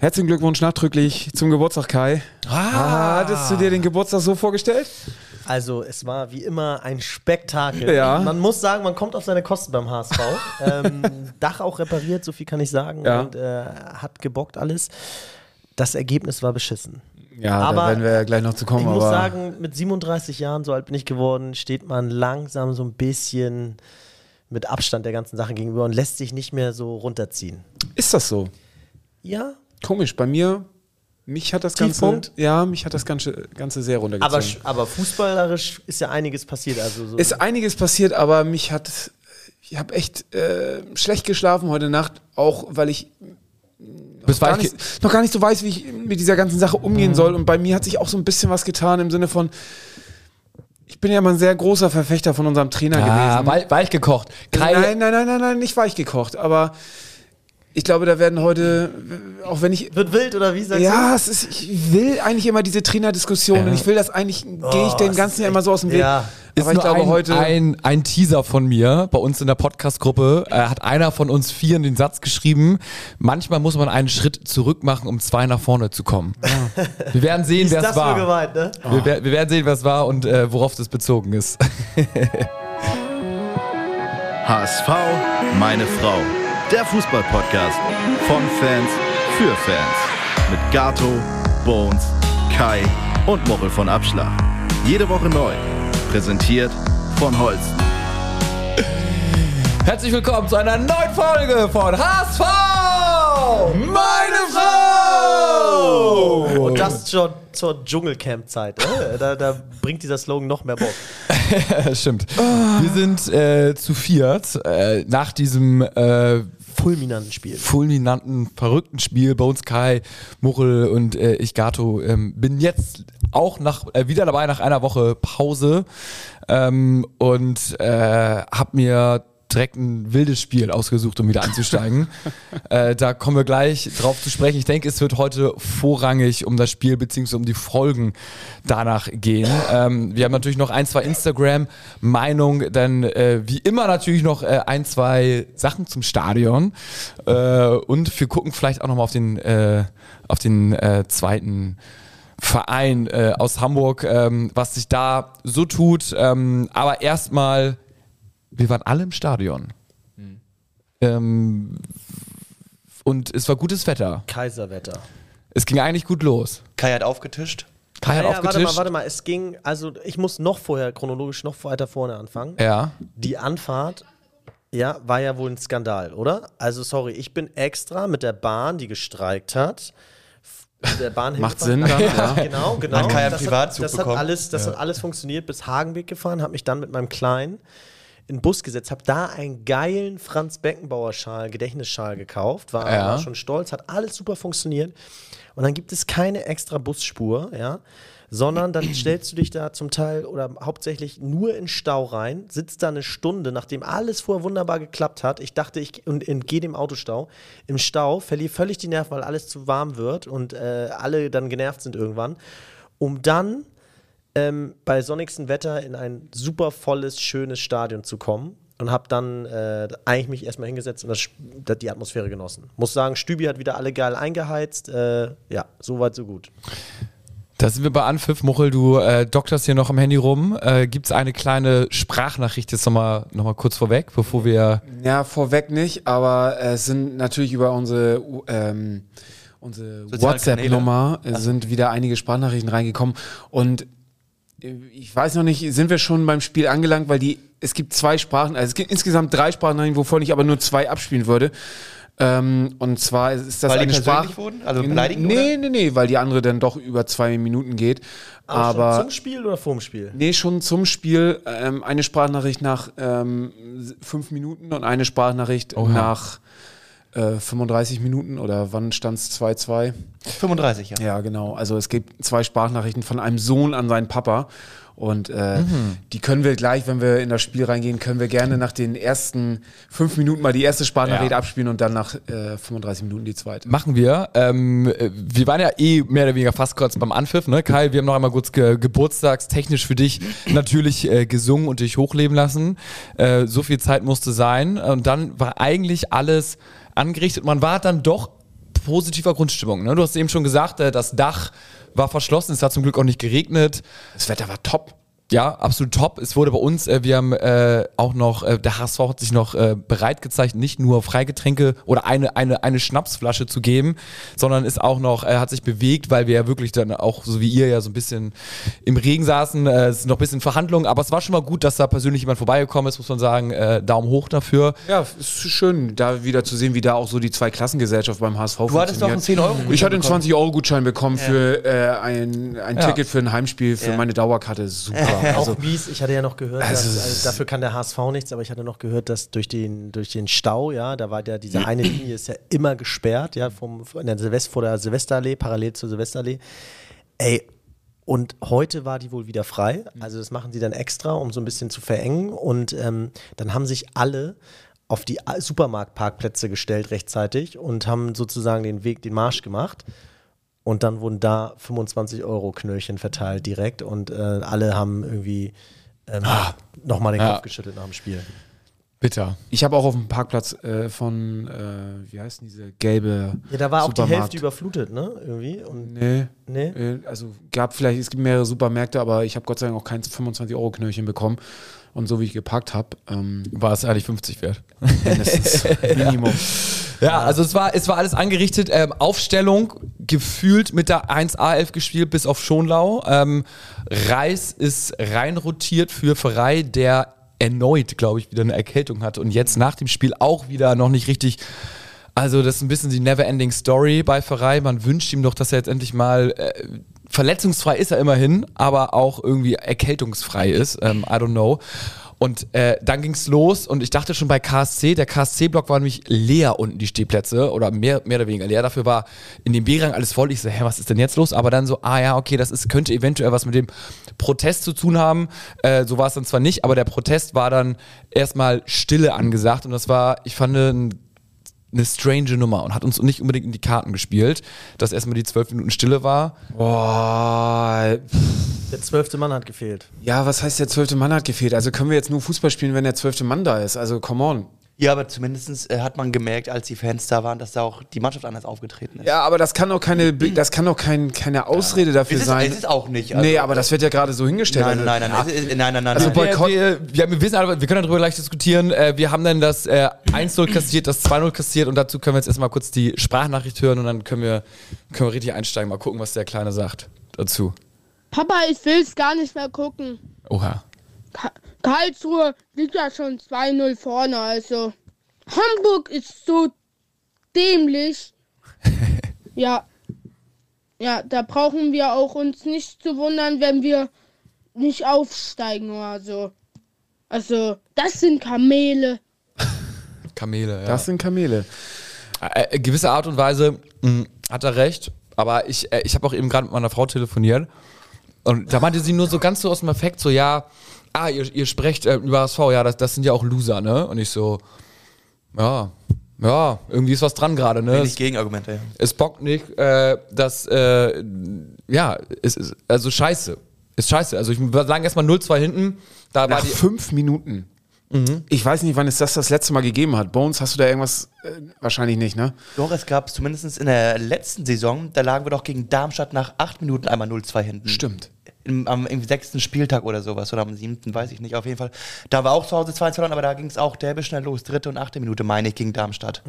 Herzlichen Glückwunsch nachträglich zum Geburtstag, Kai. Ah. Hattest du dir den Geburtstag so vorgestellt? Also es war wie immer ein Spektakel. Ja. Man muss sagen, man kommt auf seine Kosten beim HSV. ähm, Dach auch repariert, so viel kann ich sagen. Ja. Und äh, hat gebockt alles. Das Ergebnis war beschissen. Ja, Aber da werden wir ja gleich noch zu kommen. Ich muss sagen, mit 37 Jahren, so alt bin ich geworden, steht man langsam so ein bisschen mit Abstand der ganzen Sache gegenüber und lässt sich nicht mehr so runterziehen. ist das so? Ja, Komisch, bei mir, mich hat das Tiefpunkt? Ganze, ja, mich hat das Ganze, Ganze sehr runtergezogen. aber, aber fußballerisch ist ja einiges passiert. Also so ist einiges passiert, aber mich hat, ich habe echt äh, schlecht geschlafen heute Nacht, auch weil ich Bis gar nicht, noch gar nicht so weiß, wie ich mit dieser ganzen Sache umgehen soll. Und bei mir hat sich auch so ein bisschen was getan im Sinne von, ich bin ja mal ein sehr großer Verfechter von unserem Trainer ah, gewesen. weich, weich gekocht. Kai, Nein, nein, nein, nein, nein, nicht weich gekocht, aber ich glaube, da werden heute, auch wenn ich. wird wild oder wie sagst Ja, es ist, ich will eigentlich immer diese Trainerdiskussion und ich will das eigentlich, gehe ich Oh, es Ganzen ja immer so aus dem Weg. Ja. ist aber ich nur glaube ein, heute. ein, ein Teaser von mir bei uns in der Podcast-Gruppe. Äh, hat einer von uns vier in den Satz geschrieben, manchmal muss man einen Schritt zurück machen, um zwei nach vorne zu kommen. Wir werden sehen, Ist wer es war. gemeint, ne? Wir, wer- wir werden sehen, wer es war und äh, worauf das bezogen ist. HSV, meine Frau. Der Fußball-Podcast von Fans für Fans. Mit Gato, Bones, Kai und Mochel von Abschlag. Jede Woche neu. Präsentiert von Holsten. Herzlich willkommen zu einer neuen Folge von HSV! Meine Frau! Und das schon zur Dschungelcamp-Zeit. Ne? Da, da bringt dieser Slogan noch mehr Bock. Stimmt. Wir sind äh, zu viert äh, nach diesem äh, Fulminanten Spiel. fulminanten, verrückten Spiel uns Kai, Muchel und äh, ich Gato. Ähm, bin jetzt auch nach, äh, wieder dabei nach einer Woche Pause ähm, und äh, habe mir direkt ein wildes Spiel ausgesucht, um wieder einzusteigen. äh, da kommen wir gleich drauf zu sprechen. Ich denke, es wird heute vorrangig um das Spiel bzw. um die Folgen danach gehen. Ähm, wir haben natürlich noch ein, zwei Instagram-Meinungen, dann äh, wie immer natürlich noch äh, ein, zwei Sachen zum Stadion. Äh, und wir gucken vielleicht auch nochmal auf den, äh, auf den äh, zweiten Verein aus Hamburg, ähm, was sich da so tut. Ähm, aber erstmal, wir waren alle im Stadion. Ähm, und es war gutes Wetter. Kaiserwetter. Es ging eigentlich gut los. Kai hat aufgetischt. Kai hat Ja, ja, warte mal, aufgetischt. warte mal. Es ging, also ich muss noch vorher, chronologisch noch weiter vorne anfangen. Ja. Die Anfahrt, ja, war ja wohl ein Skandal, oder? Also sorry, ich bin extra mit der Bahn, die gestreikt hat. Der Bahn Macht. Sinn dann, ja. Genau, genau. Hat Kai einen das Privatzug das bekommen? Hat alles, das hat alles funktioniert, bis Hagenweg gefahren, habe mich dann mit meinem Kleinen in den Bus gesetzt, habe da einen geilen Franz Beckenbauer Schal, Gedächtnisschal gekauft, war, Ja. war schon stolz, hat alles super funktioniert. Und dann gibt es keine extra Busspur, ja, sondern dann stellst du dich da zum Teil oder hauptsächlich nur in Stau rein, sitzt da eine Stunde, nachdem alles vorher wunderbar geklappt hat. Ich dachte, ich und, entgehe dem Autostau. Im Stau verliere völlig die Nerven, weil alles zu warm wird und äh, alle dann genervt sind irgendwann. Um dann ähm, bei sonnigsten Wetter in ein super volles, schönes Stadion zu kommen und habe dann äh, eigentlich mich erstmal hingesetzt und das, die Atmosphäre genossen. Muss sagen, Stübi hat wieder alle geil eingeheizt. Äh, ja, soweit, so gut. Da sind wir bei Anpfiff. Muchel, du äh, dokterst hier noch am Handy rum. Äh, Gibt es eine kleine Sprachnachricht jetzt nochmal noch mal kurz vorweg, bevor wir. Ja, vorweg nicht, aber es sind natürlich über unsere, ähm, unsere WhatsApp-Nummer sind wieder einige Sprachnachrichten reingekommen und ich weiß noch nicht, sind wir schon beim Spiel angelangt, weil die, es gibt zwei Sprachen, also es gibt insgesamt drei Sprachnachrichten, wovon ich aber nur zwei abspielen würde. Ähm, und zwar ist das Weil die eine persönlich Sprache. wurden? Also beleidigend, Nee, nee, nee, weil die andere dann doch über zwei Minuten geht. Aber schon zum Spiel oder vorm Spiel? Nee, schon zum Spiel ähm, eine Sprachnachricht nach ähm, fünf Minuten und eine Sprachnachricht nach äh, 35 Minuten oder wann stand es 2-2? 35, ja. Ja, genau. Also es gibt zwei Sprachnachrichten von einem Sohn an seinen Papa. Und äh, die können wir gleich, wenn wir in das Spiel reingehen, können wir gerne nach den ersten fünf Minuten mal die erste Sprachnachricht Ja. abspielen und dann nach äh, 35 Minuten die zweite. Machen wir. Ähm, äh, wir waren ja eh mehr oder weniger fast kurz beim Anpfiff, ne? Kai, wir haben noch einmal kurz ge geburtstagstechnisch für dich natürlich äh, gesungen und dich hochleben lassen. Äh, so viel Zeit musste sein. Und dann war eigentlich alles angerichtet. Man war dann doch positiver Grundstimmung. Ne? Du hast eben schon gesagt, äh, das Dach war verschlossen, es hat zum Glück auch nicht geregnet. Das Wetter war top. Ja, absolut top. Es wurde bei uns, äh, wir haben äh, auch noch, äh, der HSV hat sich noch äh, bereit gezeigt, nicht nur Freigetränke oder eine, eine, eine Schnapsflasche zu geben, sondern ist auch noch, äh, hat sich bewegt, weil wir ja wirklich dann auch, so wie ihr ja so ein bisschen im Regen saßen, äh, es ist noch ein bisschen Verhandlungen, aber es war schon mal gut, dass da persönlich jemand vorbeigekommen ist, muss man sagen, äh, Daumen hoch dafür. Ja, ist schön, da wieder zu sehen, wie da auch so die Zweiklassengesellschaft beim HSV Du hattest doch einen 10-Euro-Gutschein Ich hatte einen bekommen. 20-Euro-Gutschein bekommen für äh, ein, ein Ja. Ticket für ein Heimspiel für Ja. meine Dauerkarte. Super. Also, auch mies, ich hatte ja noch gehört, Also, dass, also dafür kann der HSV nichts, aber ich hatte noch gehört, dass durch den, durch den Stau, ja, da war ja diese eine Linie ist ja immer gesperrt, ja, vom, in der Silvest, vor der Silvesterallee, parallel zur Silvesterallee. Ey, und heute war die wohl wieder frei. Also das machen sie dann extra, um so ein bisschen zu verengen. Und ähm, dann haben sich alle auf die Supermarktparkplätze gestellt rechtzeitig und haben sozusagen den Weg, den Marsch gemacht. Und dann wurden da 25 Euro Knöllchen verteilt direkt und äh, alle haben irgendwie ähm, nochmal den Ja. Kopf geschüttelt nach dem Spiel. Bitter. ich habe auch auf dem Parkplatz äh, von, äh, wie heißt denn diese gelbe Ja, da war auch die Supermarkt. Hälfte überflutet, ne? Irgendwie. Und Nee. nee. Äh, Also gab vielleicht, es gibt mehrere Supermärkte, aber ich habe Gott sei Dank auch kein 25-Euro-Knöllchen bekommen. Und so wie ich geparkt habe, ähm, War es eigentlich 50 wert. mindestens Minimum. Ja, also es war, es war alles angerichtet. Ähm, Aufstellung gefühlt mit der 1A11 gespielt, bis auf Schonlau. Ähm, Reis ist reinrotiert für Ferrei, der erneut, glaube ich, wieder eine Erkältung hatte und jetzt nach dem Spiel auch wieder noch nicht richtig. Also, das ist ein bisschen die Never-Ending Story bei Ferrei. Man wünscht ihm doch, dass er jetzt endlich mal äh, verletzungsfrei ist er immerhin, aber auch irgendwie erkältungsfrei ist. Ähm, I don't know. Und äh, dann ging's los und ich dachte schon bei KSC, der KSC-Block war nämlich leer unten, die Stehplätze, oder mehr, mehr oder weniger leer. Dafür war in dem B-Rang alles voll. Ich so, hä, was ist denn jetzt los? Aber dann so, ah ja, okay, das ist, könnte eventuell was mit dem Protest zu tun haben. Äh, so war es dann zwar nicht, aber der Protest war dann erstmal Stille angesagt und das war, ich fand, ein eine strange Nummer und hat uns nicht unbedingt in die Karten gespielt, dass erstmal die zwölf Minuten Stille war. Boah, Der zwölfte Mann hat gefehlt. ja, was heißt der zwölfte Mann hat gefehlt? Also können wir jetzt nur Fußball spielen, wenn der zwölfte Mann da ist? Also come on. Ja, aber zumindest äh, hat man gemerkt, als die Fans da waren, dass da auch die Mannschaft anders aufgetreten ist. Ja, aber das kann doch keine, das kann doch kein, keine Ausrede dafür es, ist, sein. es ist auch nicht. also- nee, aber das wird ja gerade so hingestellt. Nein, Also, nein, nein, nein, es ist- nein, nein, nein. Also nein. bei- Boykott- Wir, wir, wir, wissen aber, wir können darüber gleich diskutieren. Äh, wir haben dann das äh, 1-0 kassiert, das 2-0 kassiert und dazu können wir jetzt erstmal kurz die Sprachnachricht hören und dann können wir, können wir richtig einsteigen. Mal gucken, was der Kleine sagt dazu. Papa, ich will's gar nicht mehr gucken. Oha. Ka Karlsruhe liegt ja schon 2-0 vorne, also. Hamburg ist so dämlich. ja. Ja, da brauchen wir auch uns nicht zu wundern, wenn wir nicht aufsteigen oder so. Also, das sind Kamele. Kamele, ja. das sind Kamele. äh, äh, gewisse Art und Weise mh, hat er recht, aber ich, äh, ich habe auch eben gerade mit meiner Frau telefoniert und da meinte sie nur so ganz so aus dem Effekt so, ja, ah, ihr, ihr sprecht äh, über HSV, ja, das, das sind ja auch Loser, ne? Und ich so, ja, ja, irgendwie ist was dran gerade, ne? Wenig Es, Gegenargumente. Ja. es bockt nicht, äh, dass, äh, ja, es ist, also scheiße. Ist scheiße. Also ich würde sagen, erstmal 0-2 hinten, da war Nach die, fünf Minuten. Ich weiß nicht, wann es das das letzte Mal gegeben hat. Bones, hast du da irgendwas? Äh, wahrscheinlich nicht, ne? Doch, es gab zumindest in der letzten Saison, da lagen wir doch gegen Darmstadt nach acht Minuten einmal 0-2 hinten. Stimmt. Im, am im sechsten Spieltag oder sowas, oder am siebten, weiß ich nicht, auf jeden Fall. Da war auch zu Hause 2 verloren, aber da ging es auch derbe schnell los. Dritte und achte Minute, meine ich, gegen Darmstadt.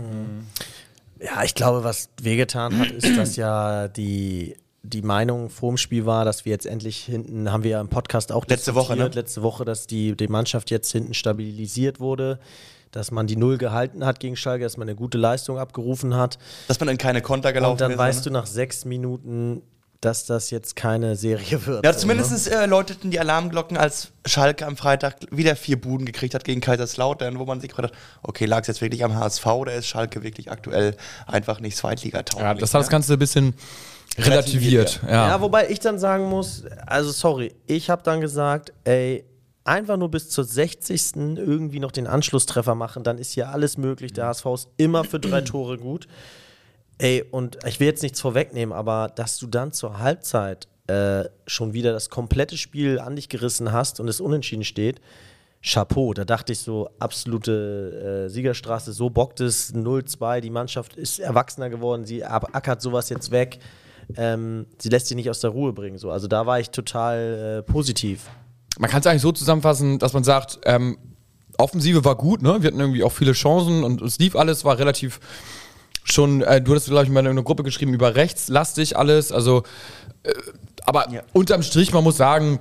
Ja, ich glaube, was wehgetan hat, ist, dass ja die, die Meinung vor dem Spiel war, dass wir jetzt endlich hinten, haben wir ja im Podcast auch Letzte Woche, ne? letzte Woche, dass die, die Mannschaft jetzt hinten stabilisiert wurde, dass man die Null gehalten hat gegen Schalke, dass man eine gute Leistung abgerufen hat. Dass man in keine Konter gelaufen Und dann ist. weißt ne? du nach sechs Minuten, dass das jetzt keine Serie wird. Ja, so, zumindest äh, läuteten die Alarmglocken, als Schalke am Freitag wieder vier Buden gekriegt hat gegen Kaiserslautern, wo man sich gefragt hat, okay, lag es jetzt wirklich am HSV oder ist Schalke wirklich aktuell einfach nicht Zweitligatauglich? ja, das hat das ne? Ganze ein bisschen relativiert. Relativiert, Ja. Ja, wobei ich dann sagen muss, also sorry, ich habe dann gesagt, ey, einfach nur bis zur 60. irgendwie noch den Anschlusstreffer machen, dann ist hier alles möglich. Der HSV ist immer für drei Tore gut. Ey, und ich will jetzt nichts vorwegnehmen, aber dass du dann zur Halbzeit äh, schon wieder das komplette Spiel an dich gerissen hast und es unentschieden steht, Chapeau. Da dachte ich so, absolute äh, Siegerstraße, so bockt es 0-2. Die Mannschaft ist erwachsener geworden, sie ackert sowas jetzt weg. Ähm, sie lässt sich nicht aus der Ruhe bringen. So. Also da war ich total äh, positiv. Man kann es eigentlich so zusammenfassen, dass man sagt, ähm, Offensive war gut, ne? Wir hatten irgendwie auch viele Chancen und es lief alles, war relativ schon, äh, du hast, glaube ich, mal in einer Gruppe geschrieben, über rechts lastig alles. Also, äh, aber Ja. unterm Strich, man muss sagen,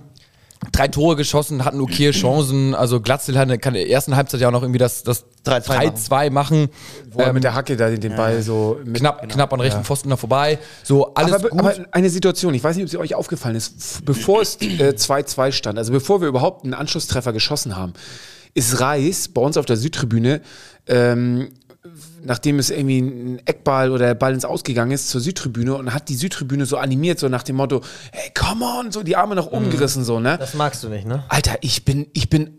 drei Tore geschossen, hatten okay Chancen. Also Glatzel hatte, kann in der ersten Halbzeit ja auch noch irgendwie das, das 3-2 3-2 machen. Wo er Ähm, mit der Hacke da den, den Ball so mit, knapp, knapp an rechten Pfosten da vorbei. So, alles aber, gut. aber eine Situation, ich weiß nicht, ob sie euch aufgefallen ist, bevor es äh, 2-2 stand, also bevor wir überhaupt einen Anschlusstreffer geschossen haben, ist Reis bei uns auf der Südtribüne, ähm, nachdem es irgendwie ein Eckball oder der Ball ins Ausgegangen ist, zur Südtribüne und hat die Südtribüne so animiert, so nach dem Motto, hey, come on, so die Arme nach oben gerissen, so, ne? Das magst du nicht, ne? Alter, ich bin, ich bin,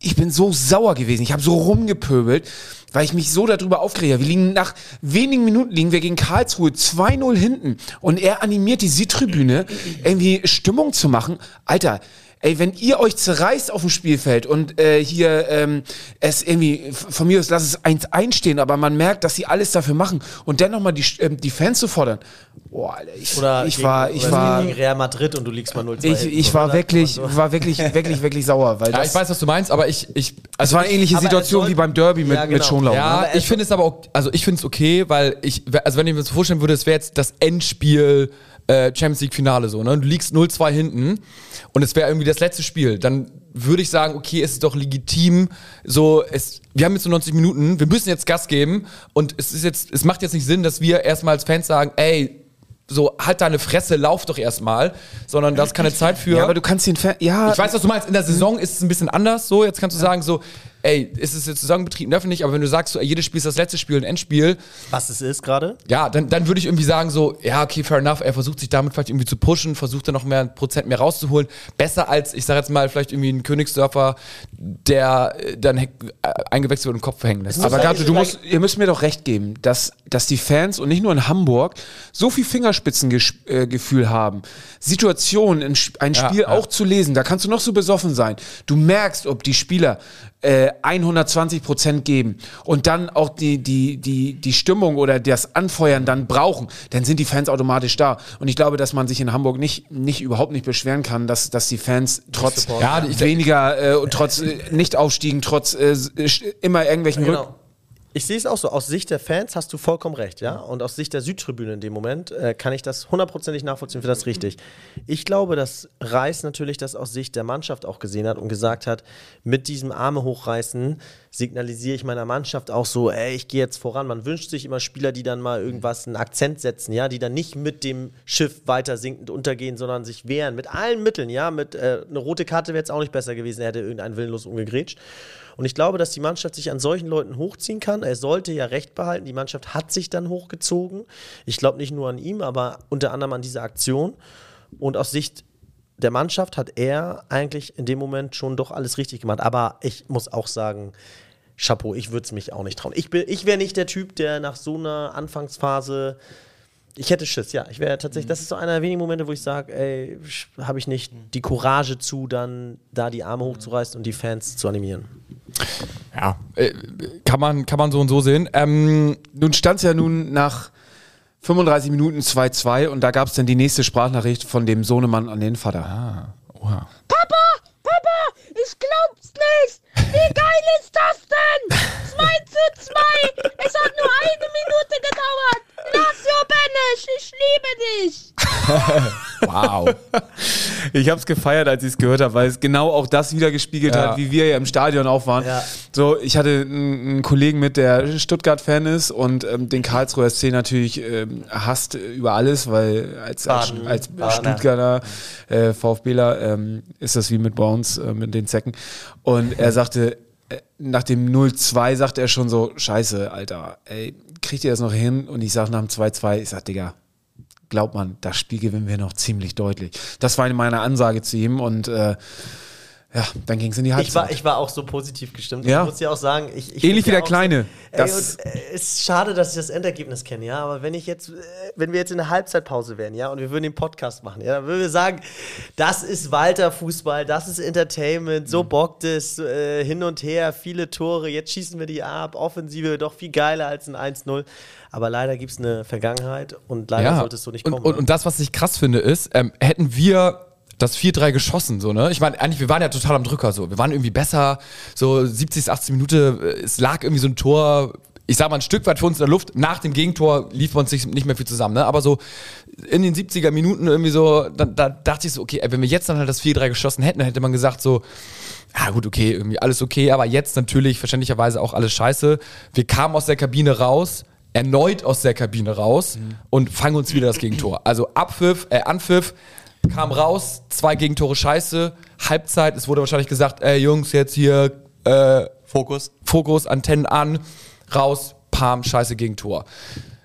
ich bin so sauer gewesen. Ich habe so rumgepöbelt, weil ich mich so darüber aufgeregt habe. Wir liegen nach wenigen Minuten liegen wir gegen Karlsruhe 2-0 hinten und er animiert die Südtribüne, irgendwie Stimmung zu machen. Alter, Ey, wenn ihr euch zerreißt auf dem Spielfeld und äh, hier ähm, es irgendwie, von mir aus lass es eins einstehen, aber man merkt, dass sie alles dafür machen und dann nochmal die, ähm, die Fans zu fordern. Boah, Alter, ich, Oder ich gegen, war, ich oder war, gegen Real Madrid und du liegst mal 0-2 ich, ich war wirklich, So. war wirklich, wirklich, wirklich sauer, weil ja, das, ich weiß, was du meinst, aber ich, ich es war eine ähnliche Situation soll- wie beim Derby mit, Ja, mit genau. Schonlau. Ja, ne? Ich finde es aber auch, also ich finde es okay, weil ich, also wenn ich mir das vorstellen würde, es wäre jetzt das Endspiel äh, Champions League Finale so, ne? Du liegst 0-2 hinten und es wäre irgendwie das letzte Spiel, dann würde ich sagen, okay, es ist doch legitim, so, es, wir haben jetzt so 90 Minuten, wir müssen jetzt Gas geben und es ist jetzt, es macht jetzt nicht Sinn, dass wir erstmal als Fans sagen, ey, so, halt deine Fresse, lauf doch erstmal, sondern da ist keine Zeit für. Ja, aber du kannst den Fan, ja, Ich weiß, was du meinst. In der Saison ist es ein bisschen anders. So, jetzt kannst du sagen, so, ey, ist es jetzt Saisonbetrieb dürfen nicht, aber wenn du sagst, so, ey, jedes Spiel ist das letzte Spiel, ein Endspiel, Was es ist gerade? ja, dann, dann würde ich irgendwie sagen, so, ja, okay, fair enough. Er versucht sich damit vielleicht irgendwie zu pushen, versucht dann noch mehr ein Prozent mehr rauszuholen. Besser als, ich sag jetzt mal, vielleicht irgendwie ein Königsdörfer, der äh, dann äh, eingewechselt wird und den Kopf hängen lässt. aber muss Gato, du musst, ihr müsst mir doch recht geben, dass, dass die Fans und nicht nur in Hamburg so viel Fingerspitzengefühl haben, Situationen, in ein Ja, Spiel ja. auch zu lesen, da kannst du noch so besoffen sein. Du merkst, ob die Spieler äh, 120 Prozent geben und dann auch die, die, die, die Stimmung oder das Anfeuern dann brauchen, dann sind die Fans automatisch da. Und ich glaube, dass man sich in Hamburg nicht, nicht überhaupt nicht beschweren kann, dass, dass die Fans trotz Ja, weniger, äh, und trotz äh, Nicht-Aufstiegen, trotz äh, immer irgendwelchen Rück Genau. Ich sehe es auch so. Aus Sicht der Fans hast du vollkommen recht, ja. Und aus Sicht der Südtribüne in dem Moment äh, kann ich das hundertprozentig nachvollziehen, für das richtig. Ich glaube, dass Reis natürlich das aus Sicht der Mannschaft auch gesehen hat und gesagt hat, mit diesem Arme hochreißen signalisiere ich meiner Mannschaft auch so, ey, ich gehe jetzt voran. Man wünscht sich immer Spieler, die dann mal irgendwas, einen Akzent setzen, ja, die dann nicht mit dem Schiff weiter sinkend untergehen, sondern sich wehren. Mit allen Mitteln, ja. Mit äh, eine rote Karte wäre jetzt auch nicht besser gewesen, er hätte irgendeinen willenlos umgegrätscht. Und ich glaube, dass die Mannschaft sich an solchen Leuten hochziehen kann. Er sollte ja recht behalten. Die Mannschaft hat sich dann hochgezogen. Ich glaube nicht nur an ihm, aber unter anderem an dieser Aktion. Und aus Sicht der Mannschaft hat er eigentlich in dem Moment schon doch alles richtig gemacht. Aber ich muss auch sagen, Chapeau, ich würde es mich auch nicht trauen. Ich, ich wäre nicht der Typ, der nach so einer Anfangsphase. Ich hätte Schiss, ja. Ich wäre tatsächlich, das ist so einer der wenigen Momente, wo ich sage, ey, habe ich nicht die Courage zu, dann da die Arme hochzureißen und die Fans zu animieren. Ja, äh, kann man, kann man so und so sehen. Ähm, Nun stand es ja nun nach 35 Minuten 2-2 und da gab es dann die nächste Sprachnachricht von dem Sohnemann an den Vater. oha. Papa, Papa, ich glaub's nicht. Wie geil ist das denn? 2 zu 2. Es hat nur eine Minute gedauert. Lazio Benesch, ich liebe dich. Wow. Ich habe es gefeiert, als ich es gehört habe, weil es genau auch das wieder gespiegelt Ja. hat, wie wir ja im Stadion auch waren. Ja. So, ich hatte einen, Kollegen mit, der Stuttgart-Fan ist und ähm, den Karlsruher SC natürlich ähm, hasst über alles, weil als, als, Baden. als. Stuttgarter äh, VfBler ähm, ist das wie mit uns, äh, mit den Zecken. Und er sagte, äh, nach dem 0-2 sagt er schon so, scheiße, Alter, ey, kriegt ihr das noch hin? Und ich sag nach dem 2-2, ich sag, Digga, glaubt man, das Spiel gewinnen wir noch ziemlich deutlich. Das war meine Ansage zu ihm und äh, ja, dann ging es in die Ich Halbzeit. war, ich war auch so positiv gestimmt. Ja. Ich muss ja auch sagen, ich, ich Ähnlich wie der ja Kleine. So, Das- und, äh, ist schade, dass ich das Endergebnis kenne, ja. Aber wenn ich jetzt, äh, wenn wir jetzt in der Halbzeitpause wären, ja, und wir würden den Podcast machen, ja, dann würden wir sagen, das ist Walter Fußball, das ist Entertainment, so Mhm. bockt es äh, hin und her, viele Tore, jetzt schießen wir die ab, Offensive doch viel geiler als ein 1-0. Aber leider gibt es eine Vergangenheit und leider sollte es so nicht und, kommen. Und, ne? und das, was ich krass finde, ist, ähm, hätten wir das 4-3 geschossen, so, ne? Ich meine, eigentlich, wir waren ja total am Drücker, so. Wir waren irgendwie besser, so 70, 80 Minuten, es lag irgendwie so ein Tor, ich sag mal, ein Stück weit für uns in der Luft. Nach dem Gegentor lief uns nicht, nicht mehr viel zusammen, ne? Aber so in den 70er Minuten irgendwie so, da, da dachte ich so, okay, wenn wir jetzt dann halt das 4-3 geschossen hätten, dann hätte man gesagt, so, ja gut, okay, irgendwie alles okay, aber jetzt natürlich verständlicherweise auch alles scheiße. Wir kamen aus der Kabine raus, erneut aus der Kabine raus und fangen uns wieder das Gegentor. Also Abpfiff, äh, Anpfiff, kam raus, zwei Gegentore scheiße, Halbzeit, es wurde wahrscheinlich gesagt, ey Jungs, jetzt hier äh, Fokus. Fokus, Antennen an, raus, Pam, scheiße Gegentor.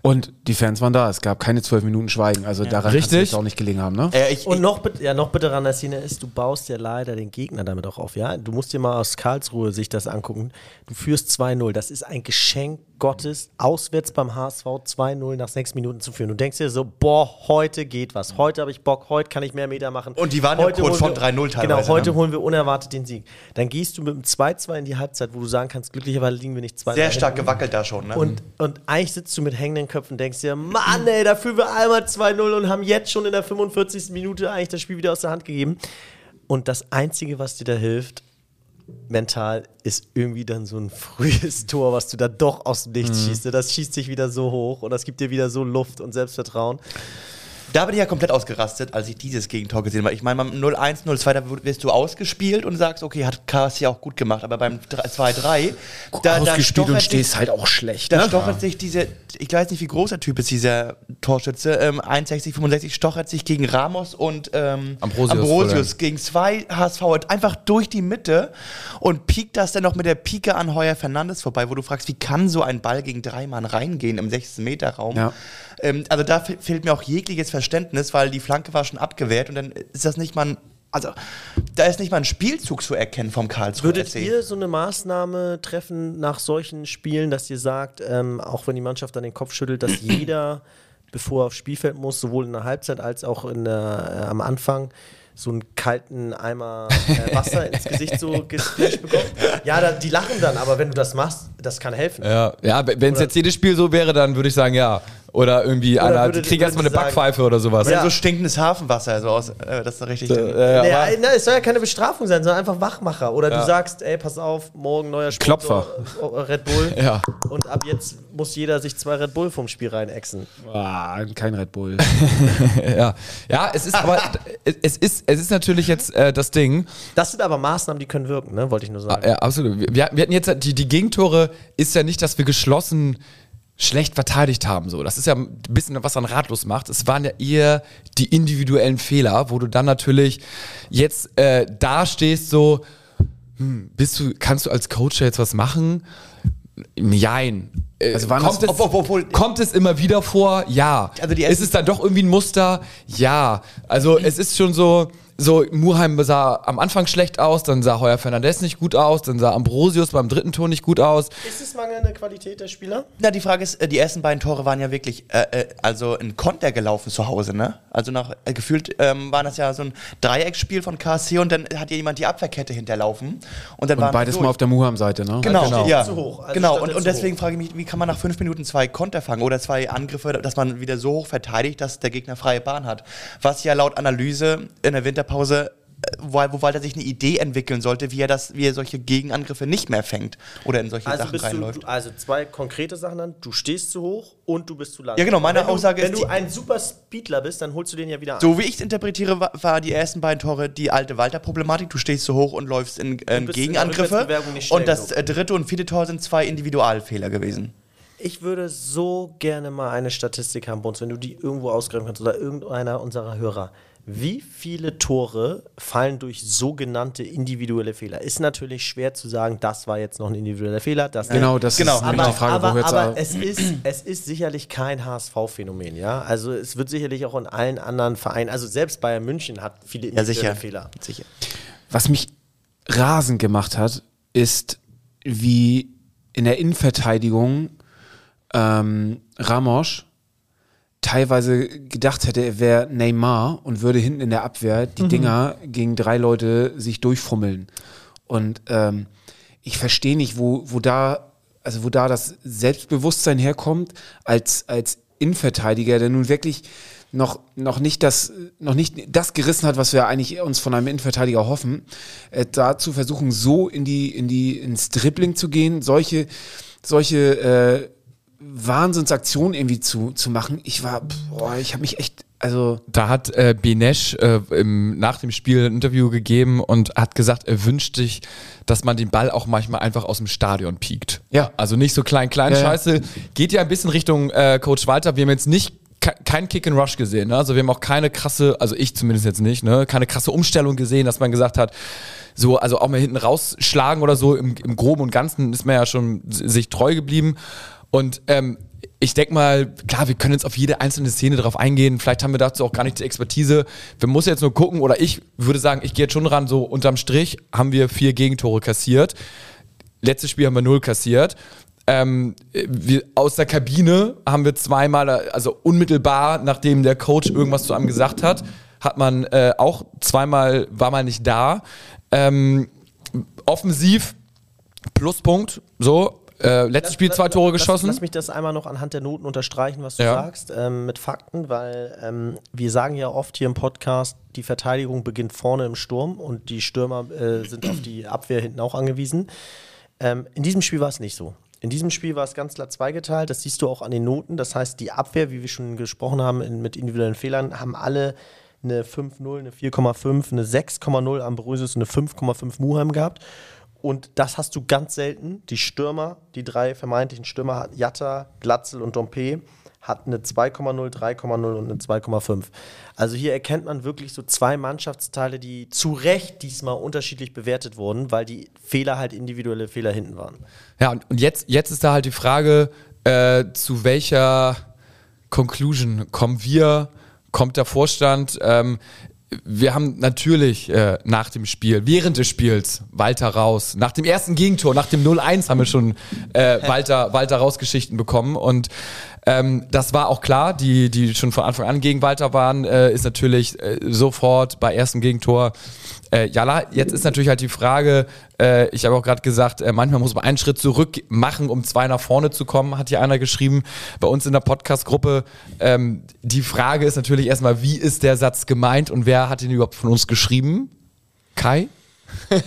Und die Fans waren da. Es gab keine zwölf Minuten Schweigen. Also daran kann es Richtig. auch nicht gelegen haben, ne? Äh, ich, Und noch, ja, noch bitterer an der Szene ist, du baust ja leider den Gegner damit auch auf. Ja? Du musst dir mal aus Karlsruhe sich das angucken. Du führst 2-0. Das ist ein Geschenk Gottes, auswärts beim HSV 2-0 nach sechs Minuten zu führen. Du denkst dir so, boah, heute geht was. Heute habe ich Bock, heute kann ich mehr Meter machen. Und die waren ja Heute kurz holen von wir- 3-0 teilweise, Genau, heute ne? holen wir unerwartet den Sieg. Dann gehst du mit dem 2-2 in die Halbzeit, wo du sagen kannst, glücklicherweise liegen wir nicht 2 sehr stark gewackelt da schon. Ne? und, und eigentlich sitzt du mit hängenden Köpfen und denkst dir, Mann, ey, da führen wir einmal 2-0 und haben jetzt schon in der 45. Minute eigentlich das Spiel wieder aus der Hand gegeben. Und das Einzige, was dir da hilft, mental, ist irgendwie dann so ein frühes Tor, was du da doch aus dem Nichts schießt. Das schießt dich wieder so hoch und das gibt dir wieder so Luft und Selbstvertrauen. Da bin ich ja komplett ausgerastet, als ich dieses Gegentor gesehen habe. Ich meine, beim 0-1, 0-2, da wirst du ausgespielt und sagst, okay, hat KSC auch gut gemacht. Aber beim 2-3, da, da Ausgespielt und stochert stehst sich- halt auch schlecht. Da ne? stochert sich diese, ich weiß nicht, wie groß der Typ ist, dieser Torschütze, ähm, 61, 65, stochert sich gegen Ramos und ähm, Ambrosius, Ambrosius gegen zwei HSV einfach durch die Mitte und piekt das dann noch mit der Pike an Heuer Fernandes vorbei, wo du fragst, wie kann so ein Ball gegen drei Mann reingehen im 16-Meter-Raum? Ja. Ähm, also da fe- fehlt mir auch jegliches Verständnis, weil die Flanke war schon abgewehrt und dann ist das nicht mal ein, also da ist nicht mal ein Spielzug zu erkennen vom Karlsruhe Würdet SC. ihr so eine Maßnahme treffen nach solchen Spielen, dass ihr sagt, ähm, auch wenn die Mannschaft dann den Kopf schüttelt, dass jeder, bevor er aufs Spielfeld muss, sowohl in der Halbzeit als auch in der, äh, am Anfang, so einen kalten Eimer äh, Wasser ins Gesicht so gesplasht bekommt? Ja, da, die lachen dann, aber wenn du das machst, das kann helfen. Ja, ja wenn es jetzt jedes Spiel so wäre, dann würde ich sagen, ja. Oder irgendwie, Oder einer, würde- die kriegen erstmal eine sagen- Backpfeife oder sowas. Wenn Ja. so stinkendes Hafenwasser, so aus, äh, das ist richtig. Äh, ja, Nee, aber- na, es soll ja keine Bestrafung sein, sondern einfach Wachmacher. Oder du sagst, ey, pass auf, morgen neuer Sponsor, äh, Red Bull. Ja. Und ab jetzt muss jeder sich zwei Red Bull vom Spiel reinexen. Ah, kein Red Bull. ja. ja, es ist aber, es ist, es ist natürlich jetzt äh, das Ding, Das sind aber Maßnahmen, die können wirken, ne? Wollte ich nur sagen. Ja, absolut. Wir, wir hatten jetzt die, die Gegentore ist ja nicht, dass wir geschlossen schlecht verteidigt haben. So, das ist ja ein bisschen was dann ratlos macht. Es waren ja eher die individuellen Fehler, wo du dann natürlich jetzt äh, da stehst so, hm, bist du, kannst du als Coach jetzt was machen? Nein. Äh, Also kommt, das- es, Ob- obwohl- kommt es immer wieder vor? Ja. Also die ist es dann doch irgendwie ein Muster? Ja. Also es ist schon so, so Murheim sah am Anfang schlecht aus, dann sah Heuer Fernandez nicht gut aus, dann sah Ambrosius beim dritten Tor nicht gut aus. Ist es mangelnde Qualität der Spieler? Na, die Frage ist, äh, die ersten beiden Tore waren ja wirklich, äh, äh, also ein Konter gelaufen zu Hause, ne? Also nach, äh, gefühlt ähm, war das ja so ein Dreiecksspiel von KSC und dann hat ja jemand die Abwehrkette hinterlaufen. Und dann Und waren beides mal auf der Muham-Seite, ne? Genau, Genau. ja. Zu hoch. Also genau, und, und deswegen hoch. frage ich mich, wie kann man nach fünf Minuten zwei Konter fangen oder zwei Angriffe, dass man wieder so hoch verteidigt, dass der Gegner freie Bahn hat. Was ja laut Analyse in der Winterpause, äh, wo, wo Walter sich eine Idee entwickeln sollte, wie er das, wie er solche Gegenangriffe nicht mehr fängt oder in solche Also, Sachen reinläuft. du, also zwei konkrete Sachen dann. Du stehst zu hoch und du bist zu lang. Ja, genau, meine wenn du, Aussage Wenn ist du ein super Speedler bist, dann holst du den ja wieder ein. So wie ich es interpretiere, war, war die ersten beiden Tore die alte Walter-Problematik. Du stehst so hoch und läufst in, äh, in Gegenangriffe. Schnell Und das äh, dritte und vierte Tor sind zwei Individualfehler gewesen. Ich würde so gerne mal eine Statistik haben, Bones, wenn du die irgendwo ausgreifen kannst oder irgendeiner unserer Hörer. Wie viele Tore fallen durch sogenannte individuelle Fehler? Ist natürlich schwer zu sagen, das war jetzt noch ein individueller Fehler. Das Genau, das Genau. ist aber, die Frage, aber, wo hört's aber auf? es, ist, es ist sicherlich kein HSV-Phänomen, ja. Also es wird sicherlich auch in allen anderen Vereinen, also selbst Bayern München hat viele Ja, individuelle sicher. Fehler. Sicher. Was mich rasend gemacht hat, ist, wie in der Innenverteidigung ähm, Ramos teilweise gedacht hätte, er wäre Neymar und würde hinten in der Abwehr die Dinger gegen drei Leute sich durchfummeln. Und ähm, ich verstehe nicht, wo, wo da, also wo da das Selbstbewusstsein herkommt, als, als Innenverteidiger, der nun wirklich noch, noch nicht das, noch nicht das gerissen hat, was wir eigentlich uns von einem Innenverteidiger hoffen, äh, da zu versuchen, so in die, in die, ins Dribbling zu gehen, solche, solche äh, Wahnsinnsaktionen irgendwie zu, zu machen. Ich war, boah, ich habe mich echt, also Da hat äh, Benesch äh, im, nach dem Spiel ein Interview gegeben und hat gesagt, er wünscht sich, dass man den Ball auch manchmal einfach aus dem Stadion piekt. Ja. Also nicht so klein, klein Ja, ja. Scheiße. Geht ja ein bisschen Richtung äh, Coach Walter. Wir haben jetzt nicht ke- kein Kick and Rush gesehen. Ne? Also wir haben auch keine krasse, also ich zumindest jetzt nicht, ne? keine krasse Umstellung gesehen, dass man gesagt hat, so, also auch mal hinten rausschlagen oder so, im, im Groben und Ganzen ist man ja schon sich treu geblieben. Und ähm, ich denke mal, klar, wir können jetzt auf jede einzelne Szene drauf eingehen. Vielleicht haben wir dazu auch gar nicht die Expertise. Wir müssen jetzt nur gucken, oder ich würde sagen, ich gehe jetzt schon ran, so unterm Strich haben wir vier Gegentore kassiert. Letztes Spiel haben wir null kassiert. Ähm, wir, aus der Kabine haben wir zweimal, also unmittelbar nachdem der Coach irgendwas zu einem gesagt hat, hat man äh, auch zweimal, war mal nicht da. Ähm, offensiv, Pluspunkt, so. Äh, letztes Spiel zwei Tore Lass- geschossen. Lass mich das einmal noch anhand der Noten unterstreichen, was du Ja. sagst, ähm, mit Fakten, weil ähm, wir sagen ja oft hier im Podcast, die Verteidigung beginnt vorne im Sturm und die Stürmer äh, sind auf die Abwehr hinten auch angewiesen. Ähm, in diesem Spiel war es nicht so. In diesem Spiel war es ganz klar zweigeteilt, das siehst du auch an den Noten. Das heißt, die Abwehr, wie wir schon gesprochen haben, in, mit individuellen Fehlern, haben alle eine 5-0, eine 4,5, eine 6,0 Ambrosius und eine 5,5 Muheim gehabt. Und das hast du ganz selten. Die Stürmer, die drei vermeintlichen Stürmer, Jatta, Glatzel und Dompe, hatten eine 2,0, 3,0 und eine 2,5. Also hier erkennt man wirklich so zwei Mannschaftsteile, die zu Recht diesmal unterschiedlich bewertet wurden, weil die Fehler halt individuelle Fehler hinten waren. Ja, und, und jetzt, jetzt ist da halt die Frage, äh, zu welcher Conclusion kommen wir, kommt der Vorstand? Ähm, wir haben natürlich äh, nach dem Spiel, während des Spiels, Walter raus. Nach dem ersten Gegentor, nach dem 0-1 haben wir schon äh, Walter, Walter raus-Geschichten bekommen. Und ähm, das war auch klar, die, die schon von Anfang an gegen Walter waren, äh, ist natürlich äh, sofort bei ersten Gegentor äh, Jalla, jetzt ist natürlich halt die Frage, äh, ich habe auch gerade gesagt, äh, manchmal muss man einen Schritt zurück machen, um zwei nach vorne zu kommen, hat hier einer geschrieben bei uns in der Podcast-Gruppe. Ähm, die Frage ist natürlich erstmal, wie ist der Satz gemeint und wer hat ihn überhaupt von uns geschrieben? Kai?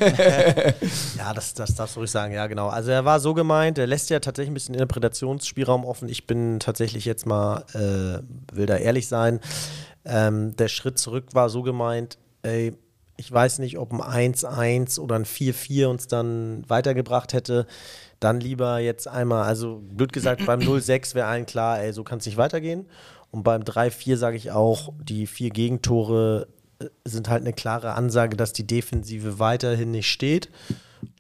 Ja, das, das darfst du ruhig sagen, ja, genau. Also er war so gemeint, er lässt ja tatsächlich ein bisschen Interpretationsspielraum offen. Ich bin tatsächlich jetzt mal, äh, will da ehrlich sein. Ähm, der Schritt zurück war so gemeint, ey, ich weiß nicht, ob ein 1-1 oder ein 4-4 uns dann weitergebracht hätte. Dann lieber jetzt einmal, also blöd gesagt, beim 0-6 wäre allen klar, ey, so kann es nicht weitergehen. Und beim 3-4 sage ich auch, die vier Gegentore äh, sind halt eine klare Ansage, dass die Defensive weiterhin nicht steht.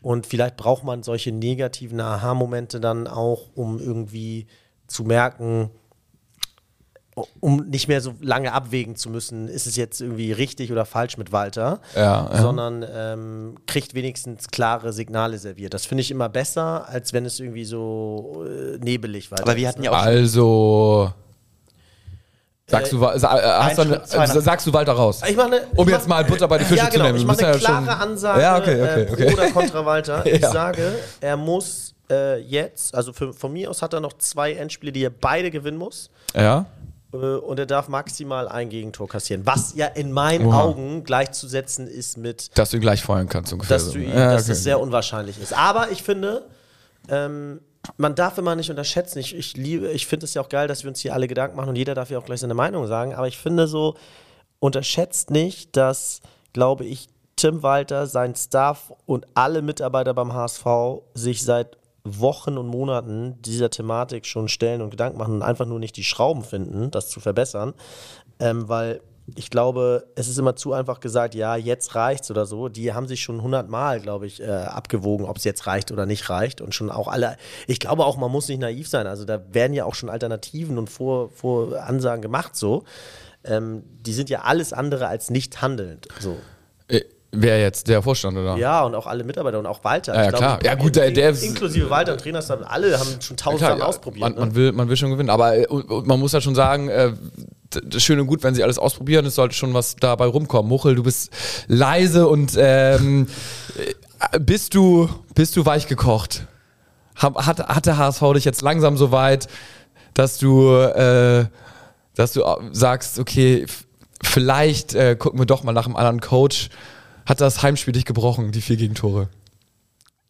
Und vielleicht braucht man solche negativen Aha-Momente dann auch, um irgendwie zu merken, um nicht mehr so lange abwägen zu müssen, ist es jetzt irgendwie richtig oder falsch mit Walter, Ja, ja. sondern ähm, kriegt wenigstens klare Signale serviert. Das finde ich immer besser, als wenn es irgendwie so äh, nebelig weiter Aber wir hatten ne? ja auch Also. Sagst du, äh, hast zwei äh, sagst du Walter raus? Ich meine, Um ich jetzt mach- mal Butter bei die Fische ja, zu genau. nehmen. Ich mache eine ja schon- klare Ansage Ja, okay, okay, äh, okay. oder kontra Walter. Ich Ja. sage, er muss äh, jetzt, also für, von mir aus hat er noch zwei Endspiele, die er beide gewinnen muss. Ja. Äh, und er darf maximal ein Gegentor kassieren. Was ja in meinen Oha. Augen gleichzusetzen ist mit, Dass du ihn gleich feuern kannst, ungefähr. dass, so. du ihn, ja, dass okay. es sehr unwahrscheinlich ist. Aber ich finde, ähm, man darf immer nicht unterschätzen. Ich, ich liebe, ich finde es ja auch geil, dass wir uns hier alle Gedanken machen und jeder darf ja auch gleich seine Meinung sagen. Aber ich finde so, unterschätzt nicht, dass, glaube ich, Tim Walter, sein Staff und alle Mitarbeiter beim HSV sich seit Wochen und Monaten dieser Thematik schon stellen und Gedanken machen und einfach nur nicht die Schrauben finden, das zu verbessern. Ähm, weil ich glaube, es ist immer zu einfach gesagt, ja, jetzt reicht's oder so. Die haben sich schon hundertmal, glaube ich, äh, abgewogen, ob es jetzt reicht oder nicht reicht. Und schon auch alle, ich glaube auch, man muss nicht naiv sein. Also da werden ja auch schon Alternativen und Vor, Voransagen gemacht so. Ähm, die sind ja alles andere als nicht handelnd. So. Wer jetzt? Der Vorstand, oder? Ja, und auch alle Mitarbeiter und auch Walter. Ja, ja, glaube, klar. Ja, gut, der- der- inklusive Walter und Trainer, alle haben schon tausend Klar, ja, ausprobiert. Man, ne? man, will, man will schon gewinnen. Aber äh, man muss ja schon sagen, äh, das schön und gut, wenn sie alles ausprobieren, es sollte schon was dabei rumkommen. Muchel, du bist leise und ähm, äh, bist du bist du weich gekocht? Hat, hat der HSV dich jetzt langsam so weit, dass du, äh, dass du sagst, okay, vielleicht äh, gucken wir doch mal nach einem anderen Coach. Hat das Heimspiel dich gebrochen, die vier Gegentore?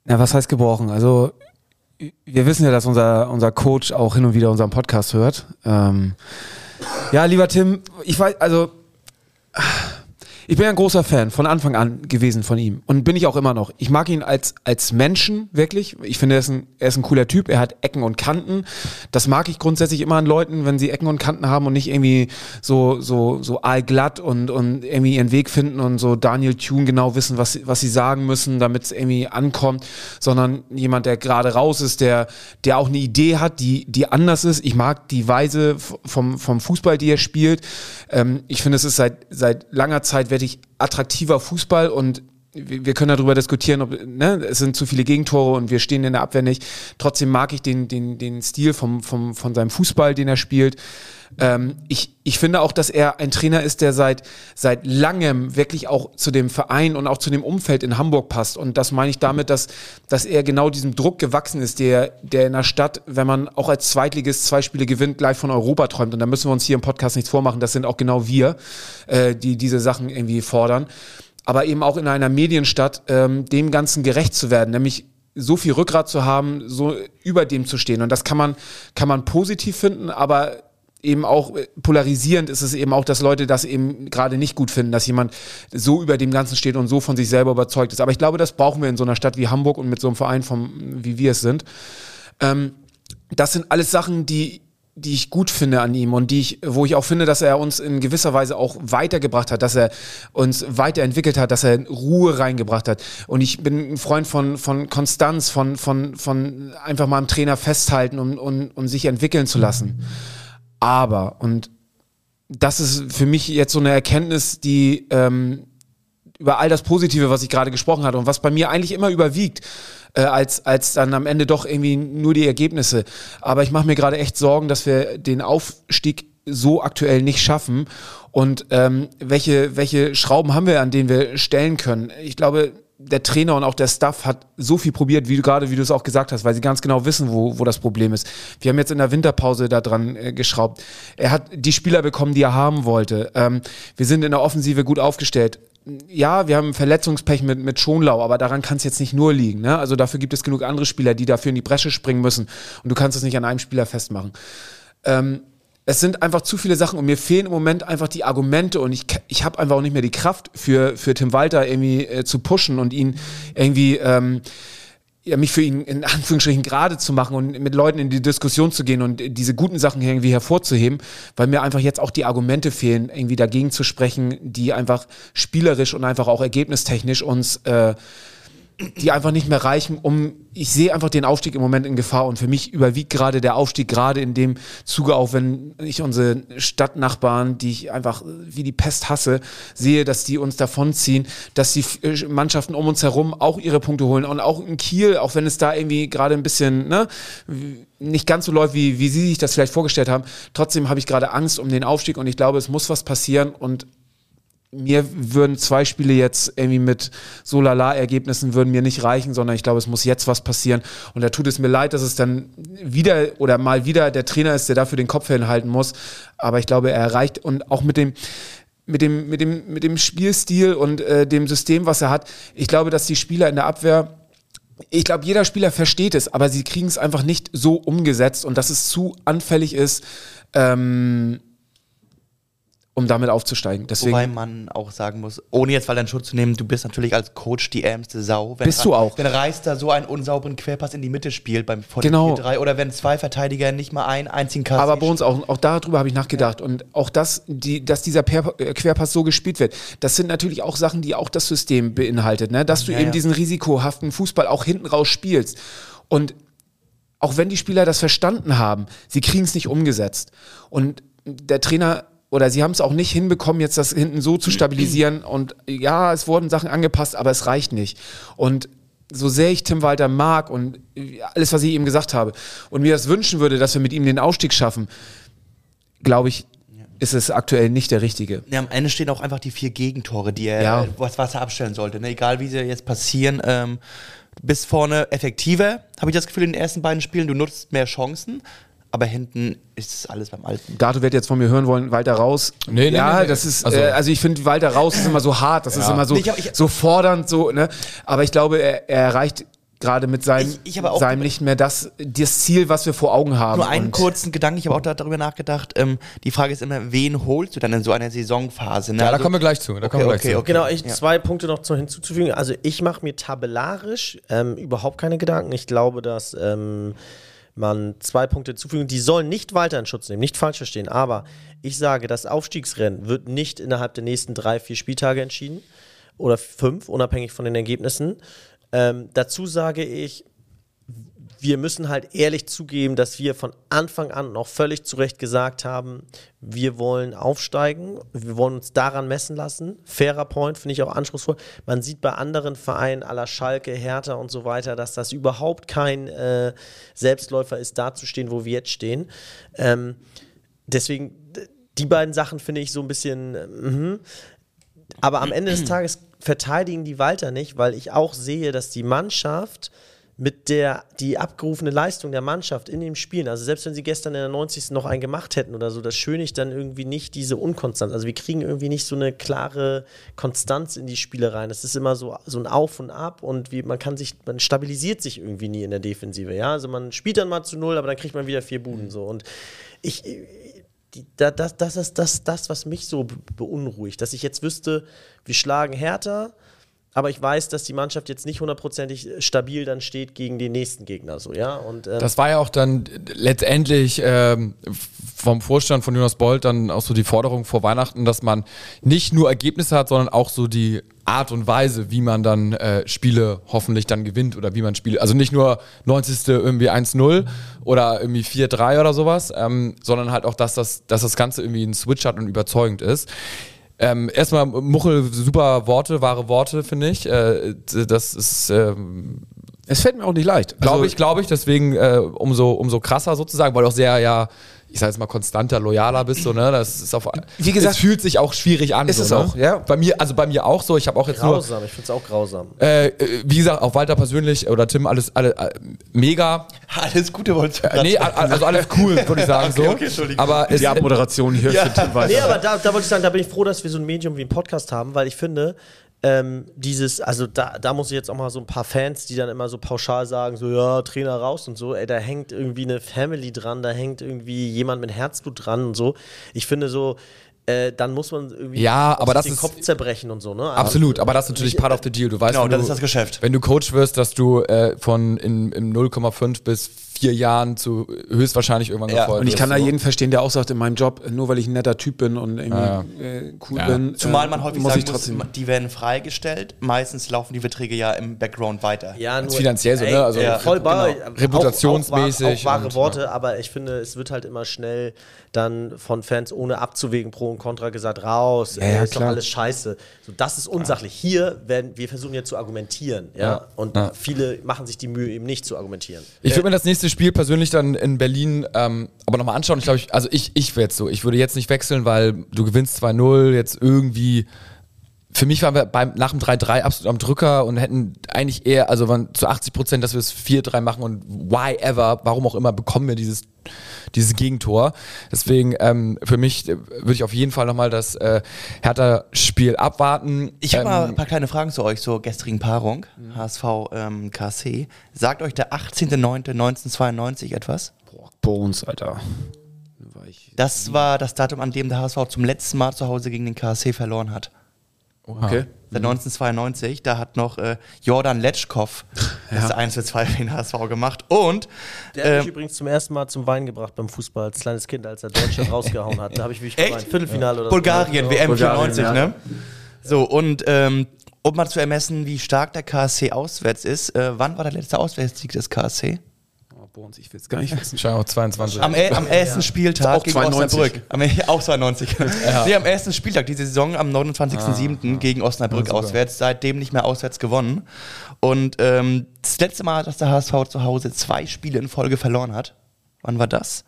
Ja, was heißt gebrochen? Also, wir wissen ja, dass unser, unser Coach auch hin und wieder unseren Podcast hört. Ähm, ja, lieber Tim, ich weiß, also, ich bin ein großer Fan von Anfang an gewesen von ihm und bin ich auch immer noch. Ich mag ihn als, als Menschen wirklich. Ich finde, er ist, ein, er ist ein cooler Typ. Er hat Ecken und Kanten. Das mag ich grundsätzlich immer an Leuten, wenn sie Ecken und Kanten haben und nicht irgendwie so, so, so allglatt und, und irgendwie ihren Weg finden und so Daniel Thune genau wissen, was, was sie sagen müssen, damit es irgendwie ankommt, sondern jemand, der gerade raus ist, der, der auch eine Idee hat, die, die anders ist. Ich mag die Weise vom, vom Fußball, die er spielt. Ähm, ich finde, es ist seit, seit langer Zeit wirklich attraktiver Fußball und wir können darüber diskutieren, ob ne, es sind zu viele Gegentore und wir stehen in der Abwehr nicht. Trotzdem mag ich den, den, den Stil vom, vom, von seinem Fußball, den er spielt. Ähm, ich, ich finde auch, dass er ein Trainer ist, der seit, seit langem wirklich auch zu dem Verein und auch zu dem Umfeld in Hamburg passt. Und das meine ich damit, dass, dass er genau diesem Druck gewachsen ist, der, der in der Stadt, wenn man auch als Zweitligist zwei Spiele gewinnt, gleich von Europa träumt. Und da müssen wir uns hier im Podcast nichts vormachen. Das sind auch genau wir, äh, die diese Sachen irgendwie fordern aber eben auch in einer Medienstadt ähm, dem Ganzen gerecht zu werden, nämlich so viel Rückgrat zu haben, so über dem zu stehen. Und das kann man, kann man positiv finden, aber eben auch äh, polarisierend ist es eben auch, dass Leute das eben gerade nicht gut finden, dass jemand so über dem Ganzen steht und so von sich selber überzeugt ist. Aber ich glaube, das brauchen wir in so einer Stadt wie Hamburg und mit so einem Verein, vom, wie wir es sind. Ähm, das sind alles Sachen, die die ich gut finde an ihm und die ich, wo ich auch finde, dass er uns in gewisser Weise auch weitergebracht hat, dass er uns weiterentwickelt hat, dass er Ruhe reingebracht hat. Und ich bin ein Freund von, von Konstanz, von, von, von einfach mal am Trainer festhalten und, und, und sich entwickeln zu lassen. Aber, und das ist für mich jetzt so eine Erkenntnis, die ähm, über all das Positive, was ich gerade gesprochen hatte und was bei mir eigentlich immer überwiegt, äh, als, als dann am Ende doch irgendwie nur die Ergebnisse. Aber ich mache mir gerade echt Sorgen, dass wir den Aufstieg so aktuell nicht schaffen. Und ähm, welche, welche Schrauben haben wir, an denen wir stellen können? Ich glaube, der Trainer und auch der Staff hat so viel probiert, wie du gerade, wie du es auch gesagt hast, weil sie ganz genau wissen, wo, wo das Problem ist. Wir haben jetzt in der Winterpause da dran äh, geschraubt. Er hat die Spieler bekommen, die er haben wollte. Ähm, wir sind in der Offensive gut aufgestellt. Ja, wir haben Verletzungspech mit, mit Schonlau, aber daran kann es jetzt nicht nur liegen. Ne? Also dafür gibt es genug andere Spieler, die dafür in die Bresche springen müssen. Und du kannst es nicht an einem Spieler festmachen. Ähm, es sind einfach zu viele Sachen und mir fehlen im Moment einfach die Argumente und ich, ich habe einfach auch nicht mehr die Kraft für, für Tim Walter irgendwie äh, zu pushen und ihn irgendwie ähm, ja, mich für ihn in Anführungsstrichen gerade zu machen und mit Leuten in die Diskussion zu gehen und diese guten Sachen irgendwie hervorzuheben, weil mir einfach jetzt auch die Argumente fehlen, irgendwie dagegen zu sprechen, die einfach spielerisch und einfach auch ergebnistechnisch uns äh, die einfach nicht mehr reichen, um, ich sehe einfach den Aufstieg im Moment in Gefahr und für mich überwiegt gerade der Aufstieg, gerade in dem Zuge auch, wenn ich unsere Stadtnachbarn, die ich einfach wie die Pest hasse, sehe, dass die uns davonziehen, dass die äh, Mannschaften um uns herum auch ihre Punkte holen und auch in Kiel, auch wenn es da irgendwie gerade ein bisschen, ne, nicht ganz so läuft, wie, wie Sie sich das vielleicht vorgestellt haben, trotzdem habe ich gerade Angst um den Aufstieg und ich glaube, es muss was passieren und mir würden zwei Spiele jetzt irgendwie mit so lala Ergebnissen würden mir nicht reichen, sondern ich glaube, es muss jetzt was passieren. Und da tut es mir leid, dass es dann wieder oder mal wieder der Trainer ist, der dafür den Kopf hinhalten muss. Aber ich glaube, er erreicht und auch mit dem, mit dem, mit dem, mit dem Spielstil und äh, dem System, was er hat, ich glaube, dass die Spieler in der Abwehr ich glaube, jeder Spieler versteht es, aber sie kriegen es einfach nicht so umgesetzt und dass es zu anfällig ist, ähm, um damit aufzusteigen. Deswegen Wobei man auch sagen muss, ohne jetzt weil deinen Schutz zu nehmen, du bist natürlich als Coach die ärmste Sau. Wenn Bist du auch. Wenn Reis da so einen unsauberen Querpass in die Mitte spielt beim vor Genau. 4-3 oder wenn zwei Verteidiger nicht mal einen einzigen Kasten. Aber bei uns auch, auch darüber habe ich nachgedacht. Und auch das, die, dass dieser per äh, Querpass so gespielt wird, das sind natürlich auch Sachen, die auch das System beinhaltet, ne? Dass du Ja, eben ja. diesen risikohaften Fußball auch hinten raus spielst. Und auch wenn die Spieler das verstanden haben, sie kriegen es nicht umgesetzt. Und der Trainer oder sie haben es auch nicht hinbekommen, jetzt das hinten so zu stabilisieren. Und ja, es wurden Sachen angepasst, aber es reicht nicht. Und so sehr ich Tim Walter mag und alles, was ich ihm gesagt habe, und mir das wünschen würde, dass wir mit ihm den Aufstieg schaffen, glaube ich, ist es aktuell nicht der richtige. Ja, am Ende stehen auch einfach die vier Gegentore, die er, Ja. was, was er abstellen sollte. Ne? Egal wie sie jetzt passieren, ähm, bis vorne effektiver, habe ich das Gefühl, in den ersten beiden Spielen, du nutzt mehr Chancen, aber hinten ist es alles beim Alten. Gato wird jetzt von mir hören wollen, Walter raus. Nee, nee, ja, nee, nee. das ist, Also- äh, also ich finde, Walter raus ist immer so hart, das ist immer so, Nee, ich hab- ich- so fordernd, so, ne? Aber ich glaube, er, er erreicht gerade mit seinem, Ich- ich seinem nicht mehr das, das Ziel, was wir vor Augen haben. Nur einen Und kurzen Gedanken, ich habe auch da- darüber nachgedacht. Ähm, die Frage ist immer, wen holst du dann in so einer Saisonphase? Ne? Ja, da Also- kommen wir gleich zu. Da kommen wir gleich okay, zu. okay. Genau, ich Ja. zwei Punkte noch zu, hinzuzufügen. Also ich mache mir tabellarisch ähm, überhaupt keine Gedanken. Ich glaube, dass ähm, man zwei Punkte zufügen. Die sollen nicht weiter in Schutz nehmen, nicht falsch verstehen. Aber ich sage, das Aufstiegsrennen wird nicht innerhalb der nächsten drei, vier Spieltage entschieden oder fünf, unabhängig von den Ergebnissen. Ähm, dazu sage ich, wir müssen halt ehrlich zugeben, dass wir von Anfang an noch völlig zu Recht gesagt haben, wir wollen aufsteigen, wir wollen uns daran messen lassen. Fairer Point, finde ich auch anspruchsvoll. Man sieht bei anderen Vereinen aller Schalke, Hertha und so weiter, dass das überhaupt kein äh, Selbstläufer ist, da zu stehen, wo wir jetzt stehen. Ähm, deswegen, die beiden Sachen finde ich so ein bisschen, äh, mhm. Aber am Ende des Tages verteidigen die Walter nicht, weil ich auch sehe, dass die Mannschaft mit der die abgerufene Leistung der Mannschaft in dem Spielen, also selbst wenn sie gestern in der 90. noch einen gemacht hätten oder so, das Schönig dann irgendwie nicht diese Unkonstanz. Also wir kriegen irgendwie nicht so eine klare Konstanz in die Spiele rein. Es ist immer so, so ein Auf und Ab und wie, man kann sich, man stabilisiert sich irgendwie nie in der Defensive. Ja, also man spielt dann mal zu null, aber dann kriegt man wieder vier Buden so. Und ich, das, das ist das, das, was mich so be- beunruhigt, dass ich jetzt wüsste, wir schlagen härter, aber ich weiß, dass die Mannschaft jetzt nicht hundertprozentig stabil dann steht gegen den nächsten Gegner, so, ja. Und ähm, Das war ja auch dann letztendlich ähm, vom Vorstand von Jonas Bolt dann auch so die Forderung vor Weihnachten, dass man nicht nur Ergebnisse hat, sondern auch so die Art und Weise, wie man dann äh, Spiele hoffentlich dann gewinnt oder wie man Spiele, also nicht nur 90. irgendwie 1-0 oder irgendwie 4-3 oder sowas, ähm, sondern halt auch, dass das, dass das Ganze irgendwie einen Switch hat und überzeugend ist. Ähm, erstmal, Muchel, super Worte, wahre Worte, finde ich. Äh, das ist, ähm, es fällt mir auch nicht leicht. Glaube Also, ich, glaube ich. Deswegen äh, umso, umso krasser sozusagen, weil auch sehr, ja, ich sag jetzt mal, konstanter, loyaler bist, so, ne? Das ist auf, Wie gesagt, es fühlt sich auch schwierig an. ist so, es ne? auch, ja. Bei mir, also bei mir auch so. Ich habe auch jetzt grausam, ich finde es auch grausam. nur, äh, äh, wie gesagt, auch Walter persönlich oder Tim, alles, alle, äh, mega. Alles Gute wolltest du Äh, nee, also alles cool, würde ich sagen. Okay, so. okay, Entschuldigung. Aber es, die Abmoderation hier für Tim Walter. Nee, aber da, da wollte ich sagen, da bin ich froh, dass wir so ein Medium wie ein Podcast haben, weil ich finde, ähm, dieses, also da, da muss ich jetzt auch mal so ein paar Fans, die dann immer so pauschal sagen, so ja, Trainer raus und so, ey, da hängt irgendwie eine Family dran, da hängt irgendwie jemand mit Herzblut dran und so. Ich finde so, äh, dann muss man irgendwie Ja, aber das den ist- Kopf zerbrechen und so, ne? Aber- Absolut, aber das ist natürlich part of the deal. Du weißt, Genau, wenn das du, ist das Geschäft. Wenn du Coach wirst, dass du äh, von in, in 0,5 bis 4 Jahren zu höchstwahrscheinlich irgendwann Ja, gefeuert Und ich kann da so. jeden verstehen, der auch sagt, in meinem Job, nur weil ich ein netter Typ bin und irgendwie Ja, äh, cool Ja. bin, Zumal äh, man häufig muss sagen ich trotzdem. muss, die werden freigestellt. Meistens laufen die Verträge ja im Background weiter. Ja, nur, finanziell so, ne? Also ja, voll bei, genau. auch- Reputationsmäßig Auch, auch, wahre und, Worte, aber ich finde, es wird halt immer schnell dann von Fans ohne abzuwägen pro und contra gesagt, raus, ja, ist doch alles scheiße. So, das ist unsachlich. Hier werden wir versuchen ja zu argumentieren, ja, Ja. und Ja. viele machen sich die Mühe eben nicht zu argumentieren. Ich würde mir das nächste Spiel persönlich dann in Berlin ähm, aber nochmal anschauen. Ich glaube, ich, also ich, ich wäre jetzt so. Ich würde jetzt nicht wechseln, weil du gewinnst 2-0, jetzt irgendwie. Für mich waren wir beim, nach dem 3-3 absolut am Drücker und hätten eigentlich eher, also waren zu 80 Prozent, dass wir es 4-3 machen und why ever, warum auch immer, bekommen wir dieses, dieses Gegentor. Deswegen ähm, für mich äh, würde ich auf jeden Fall nochmal das äh, Hertha-Spiel abwarten. Ich habe ähm, mal ein paar kleine Fragen zu euch zur gestrigen Paarung. HSV ähm, KC. Sagt euch der 18.09.1992 etwas? Boah, Bones, Alter. Da war ich- Das war das Datum, an dem der HSV zum letzten Mal zu Hause gegen den KSC verloren hat. Okay. Seit 1992, da hat noch äh, Jordan Letschkow das 1 für 2 für den HSV gemacht. Und Der hat mich ähm, übrigens zum ersten Mal zum Weinen gebracht beim Fußball als kleines Kind, als er Deutschland rausgehauen hat. Da habe ich wirklich Echt? geweint. Viertelfinale oder Bulgarien, so. WM Bulgarien, 94, ja. ne? So, und ähm, um mal zu ermessen, wie stark der KSC auswärts ist, äh, wann war der letzte Auswärtssieg des KSC? Bones, ich will es gar nicht wissen. Wahrscheinlich auch 22. Am, el- am ersten Spieltag Auch 92. Osnabrück. Am, auch 92. Nee, am ersten Spieltag diese Saison am 29.07. gegen Osnabrück auswärts. Seitdem nicht mehr auswärts gewonnen. Und ähm, das letzte Mal, dass der HSV zu Hause zwei Spiele in Folge verloren hat. Wann war das?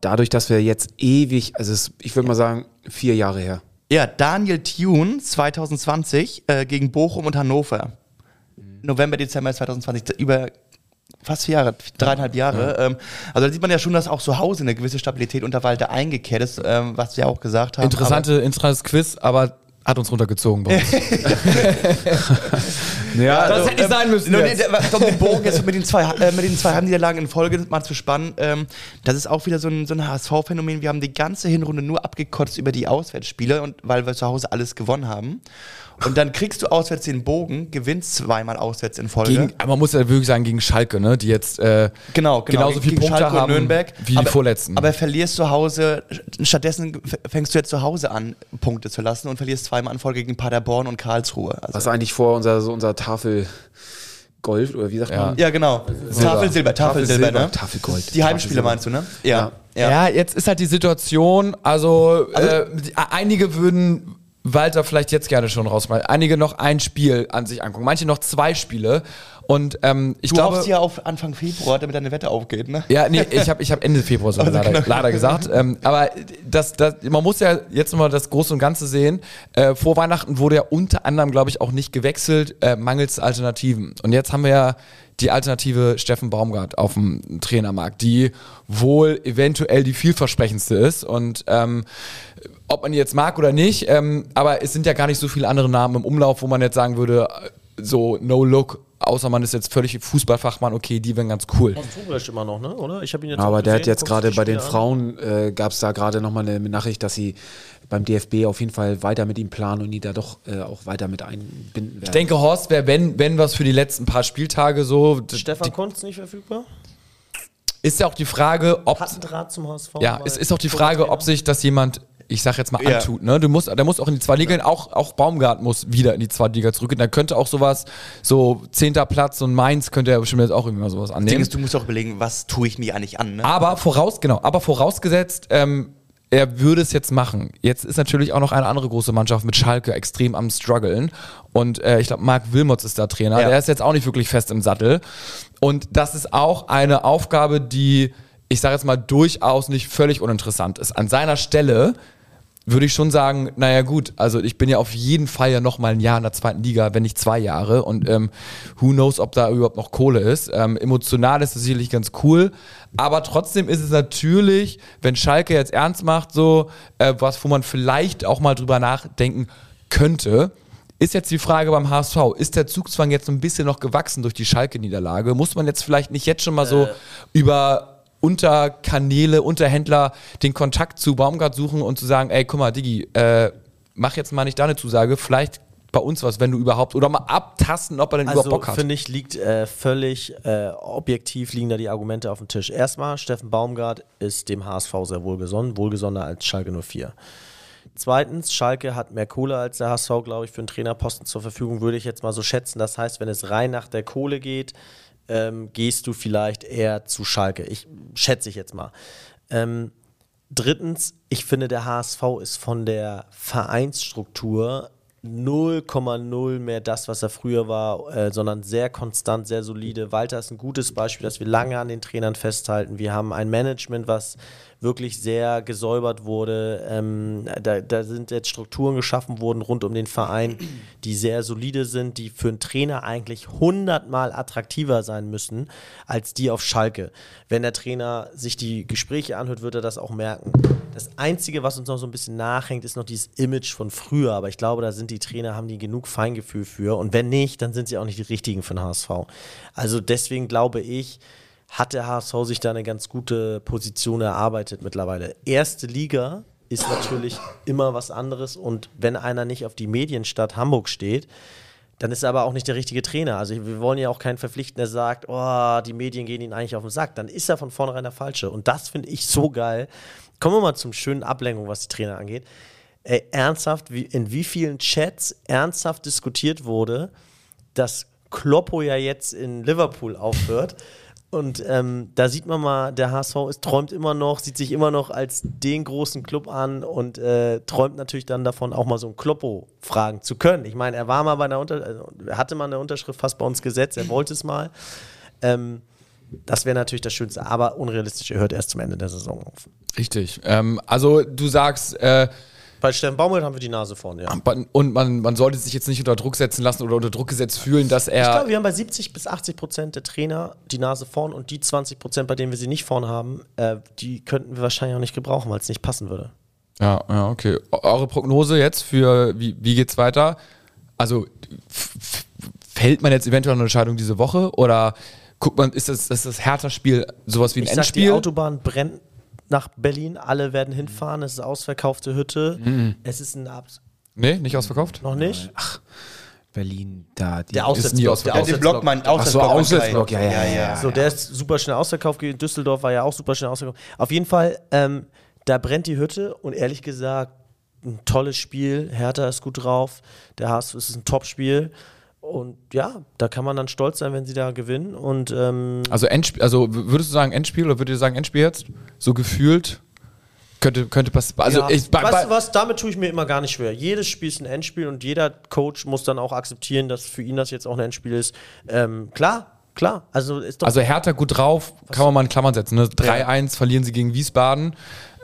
Dadurch, dass wir jetzt ewig, also es, ich würde mal sagen, vier Jahre her. Ja, Daniel Thune 2020 äh, gegen Bochum und Hannover. November, Dezember 2020, über fast vier Jahre, dreieinhalb Jahre. Ähm, also da sieht man ja schon, dass auch zu Hause eine gewisse Stabilität unter Walter eingekehrt ist, ähm, was wir auch gesagt haben. Interessante, interessantes Quiz, aber hat uns runtergezogen bei uns. Ja, das hätte nicht sein müssen. Also, No, nee, jetzt. glaube, den Bogen jetzt mit den zwei, äh, mit den zwei Heimniederlagen in Folge mal zu spannen, ähm, das ist auch wieder so ein, so ein HSV-Phänomen. Wir haben die ganze Hinrunde nur abgekotzt über die Auswärtsspiele, und, weil wir zu Hause alles gewonnen haben. Und dann kriegst du auswärts den Bogen, gewinnst zweimal auswärts in Folge. Gegen, aber man muss ja wirklich sagen, gegen Schalke, ne, die jetzt äh, Genau, genau. genauso viele Punkte Schalke und haben Nürnberg. wie aber, die vorletzten. Aber verlierst zu Hause, stattdessen fängst du jetzt zu Hause an, Punkte zu lassen und verlierst zweimal in Folge gegen Paderborn und Karlsruhe. Also, was eigentlich vor unser, so unser Tafel Gold oder wie sagt Ja. man? ja, genau. Tafel Silber, Tafel Silber, ne? Tafelgold. Die Heimspiele meinst du, ne? Ja. Ja. jetzt ist halt die Situation, also, äh, die- einige würden Walter vielleicht jetzt gerne schon rausmachen. Einige noch ein Spiel an sich angucken, manche noch zwei Spiele. Und ähm, ich Du glaube. hoffst ja auf Anfang Februar, damit deine Wette aufgeht, ne? Ja, nee, ich habe ich hab Ende Februar so leider, leider gesagt. Ähm, aber das, das, man muss ja jetzt nochmal das Große und Ganze sehen. Äh, vor Weihnachten wurde ja unter anderem, glaube ich, auch nicht gewechselt, äh, mangels Alternativen. Und jetzt haben wir ja die Alternative Steffen Baumgart auf dem Trainermarkt, die wohl eventuell die vielversprechendste ist. Und ähm, ob man die jetzt mag oder nicht, ähm, aber es sind ja gar nicht so viele andere Namen im Umlauf, wo man jetzt sagen würde, so no look, außer man ist jetzt völlig Fußballfachmann, okay, die wären ganz cool. Immer noch, ne? Oder? Ich habe ihn jetzt Aber der hat gesehen. jetzt Guckst gerade bei den an? Frauen, äh, gab es da gerade nochmal eine Nachricht, dass sie beim DFB auf jeden Fall weiter mit ihm planen und die da doch äh, auch weiter mit einbinden werden. Ich denke, Horst wäre, wenn, wenn was für die letzten paar Spieltage so. Stefan Kunz nicht verfügbar? Ist ja auch die Frage, ob. Hat einen Draht zum HSV? Ja, es ist auch die Frage, ob sich das jemand, ich sag jetzt mal, Ja. antut. Ne? Du musst, der muss auch in die zweite Liga, gehen, auch, auch Baumgart muss wieder in die zweite Liga zurückgehen. Da könnte auch sowas, so zehnter Platz und Mainz könnte er bestimmt jetzt auch irgendwie mal sowas Das Ding annehmen. ist, du musst auch überlegen, was tue ich mir eigentlich an, ne? Aber voraus, genau, aber vorausgesetzt, ähm, er würde es jetzt machen. Jetzt ist natürlich auch noch eine andere große Mannschaft mit Schalke extrem am struggeln. Und äh, ich glaube, Marc Wilmots ist da Trainer. Ja. Der ist jetzt auch nicht wirklich fest im Sattel. Und das ist auch eine Aufgabe, die, ich sage jetzt mal, durchaus nicht völlig uninteressant ist. An seiner Stelle würde ich schon sagen, naja gut, also ich bin ja auf jeden Fall ja noch mal ein Jahr in der zweiten Liga, wenn nicht zwei Jahre und ähm, who knows, ob da überhaupt noch Kohle ist. Ähm, emotional ist das sicherlich ganz cool, aber trotzdem ist es natürlich, wenn Schalke jetzt ernst macht, so äh, was, wo man vielleicht auch mal drüber nachdenken könnte, ist jetzt die Frage beim HSV, ist der Zugzwang jetzt so ein bisschen noch gewachsen durch die Schalke-Niederlage? Muss man jetzt vielleicht nicht jetzt schon mal so über Unterkanäle, Unterhändler den Kontakt zu Baumgart suchen und zu sagen, ey, guck mal, Digi, äh, mach jetzt mal nicht deine Zusage, vielleicht bei uns was, wenn du überhaupt, oder mal abtasten, ob er denn überhaupt Also Bock hat. finde ich, liegt äh, völlig äh, objektiv liegen da die Argumente auf dem Tisch. Erstmal, Steffen Baumgart ist dem HSV sehr wohlgesonnen, wohlgesonnener als Schalke 04. Zweitens, Schalke hat mehr Kohle als der HSV, glaube ich, für einen Trainerposten zur Verfügung, würde ich jetzt mal so schätzen. Das heißt, wenn es rein nach der Kohle geht, ähm, gehst du vielleicht eher zu Schalke. Ich schätze ich jetzt mal. Ähm, drittens, ich finde, der HSV ist von der Vereinsstruktur 0,0 mehr das, was er früher war, äh, sondern sehr konstant, sehr solide. Walter ist ein gutes Beispiel, dass wir lange an den Trainern festhalten. Wir haben ein Management, was wirklich sehr gesäubert wurde. Ähm, da, da sind jetzt Strukturen geschaffen worden rund um den Verein, die sehr solide sind, die für einen Trainer eigentlich hundertmal attraktiver sein müssen als die auf Schalke. Wenn der Trainer sich die Gespräche anhört, wird er das auch merken. Das Einzige, was uns noch so ein bisschen nachhängt, ist noch dieses Image von früher. Aber ich glaube, da sind die Trainer, haben die genug Feingefühl für. Und wenn nicht, dann sind sie auch nicht die richtigen den HSV. Also deswegen glaube ich, hat der HSV sich da eine ganz gute Position erarbeitet mittlerweile. Erste Liga ist natürlich immer was anderes und wenn einer nicht auf die Medienstadt Hamburg steht, dann ist er aber auch nicht der richtige Trainer. Also wir wollen ja auch keinen verpflichten, der sagt, oh, die Medien gehen ihn eigentlich auf den Sack. Dann ist er von vornherein der Falsche. Und das finde ich so geil. Kommen wir mal zum schönen Ablenkung, was die Trainer angeht. Ey, ernsthaft, wie, in wie vielen Chats ernsthaft diskutiert wurde, dass Kloppo ja jetzt in Liverpool aufhört Und ähm, da sieht man mal, der HSV ist, träumt immer noch, sieht sich immer noch als den großen Club an und äh, träumt natürlich dann davon, auch mal so ein Kloppo fragen zu können. Ich meine, er war mal bei einer Unter er hatte mal eine Unterschrift fast bei uns gesetzt, er wollte es mal. Ähm, das wäre natürlich das Schönste, aber unrealistisch, er hört erst zum Ende der Saison auf. Richtig. Ähm, also du sagst, äh, Bei Steffen Baumgart haben wir die Nase vorne, ja. und man, man sollte sich jetzt nicht unter Druck setzen lassen oder unter Druck gesetzt fühlen, dass Ich er. glaube, wir haben bei 70 bis 80 Prozent der Trainer die Nase vorn und die 20 Prozent, bei denen wir sie nicht vorn haben, äh, die könnten wir wahrscheinlich auch nicht gebrauchen, weil es nicht passen würde. Ja, ja, okay. Eu- Eure Prognose jetzt für wie, wie geht's weiter? Also fällt man jetzt eventuell eine Entscheidung diese Woche oder guckt man, ist das ist das Hertha-Spiel sowas wie ein Ich sag, die Endspiel? Autobahn brennt nach Berlin, alle werden hinfahren, es ist ausverkaufte Hütte, Mhm. es ist ein Abs. nee, nicht ausverkauft? Noch nicht? Berlin, da. Die Der nie Auswärtsblock. Der ausverkauft. Ja, den Auswärtsblock. Block, mein Ach so, Auswärtsblock, ja, ja, ja. So, der ist super schnell ausverkauft. gewesen. Düsseldorf war ja auch super schnell ausverkauft. Auf jeden Fall, ähm, da brennt die Hütte und ehrlich gesagt, ein tolles Spiel. Hertha ist gut drauf. Der HSV es ist ein Top-Spiel. Und ja, da kann man dann stolz sein, wenn sie da gewinnen. Und ähm, Also Endspiel, also würdest du sagen Endspiel oder würdet ihr sagen Endspiel jetzt? So gefühlt? Könnte, könnte passieren. Also ja, ich, bei, weißt du was, damit tue ich mir immer gar nicht schwer. Jedes Spiel ist ein Endspiel und jeder Coach muss dann auch akzeptieren, dass für ihn das jetzt auch ein Endspiel ist. Ähm, klar, klar. Also ist doch also Hertha gut drauf, kann man mal in Klammern setzen. Ne? 3-1 verlieren sie gegen Wiesbaden.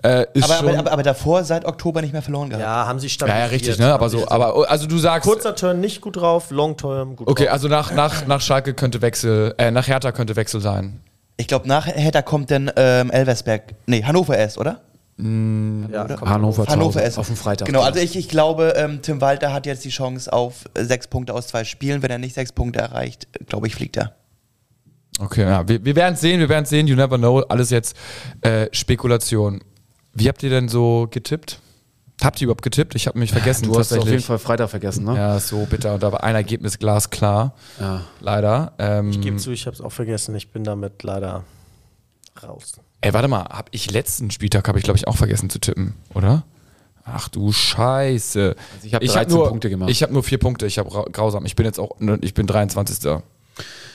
Äh, ist Aber, schon, aber, aber, aber davor seit Oktober nicht mehr verloren gehabt. ja, haben sie ja, stabilisiert. ja, richtig, ne? Aber so, aber also du sagst. Kurzer Turn nicht gut drauf, Long Term gut Okay, drauf. also nach, nach, nach Schalke könnte Wechsel, äh, nach Hertha könnte Wechsel sein. Ich glaube, nach Hertha kommt dann ähm, Elversberg. Nee, Hannover erst, oder? ja, komm. Hannover, Hannover erst. auf dem Freitag. Genau, also ich, ich glaube, ähm, Tim Walter hat jetzt die Chance auf äh, sechs Punkte aus zwei Spielen. Wenn er nicht sechs Punkte erreicht, glaube ich, fliegt er. Okay, ja, wir, wir werden es sehen, wir werden es sehen, you never know, alles jetzt äh, Spekulation. Wie habt ihr denn so getippt? Habt ihr überhaupt getippt? Ich habe mich vergessen. du hast auf jeden. Fall Freitag vergessen, ne? Ja, so bitter. Und da war ein Ergebnis glasklar. Ja. Leider. Ähm, Ich gebe zu, ich habe es auch vergessen. Ich bin damit leider raus. Ey, warte mal, hab ich letzten Spieltag habe ich glaube ich auch vergessen zu tippen, oder? Ach du Scheiße. Also ich hab 13 nur, Punkte gemacht. Ich habe nur vier Punkte. Ich habe grausam. Ich bin jetzt auch, ne, ich bin 23.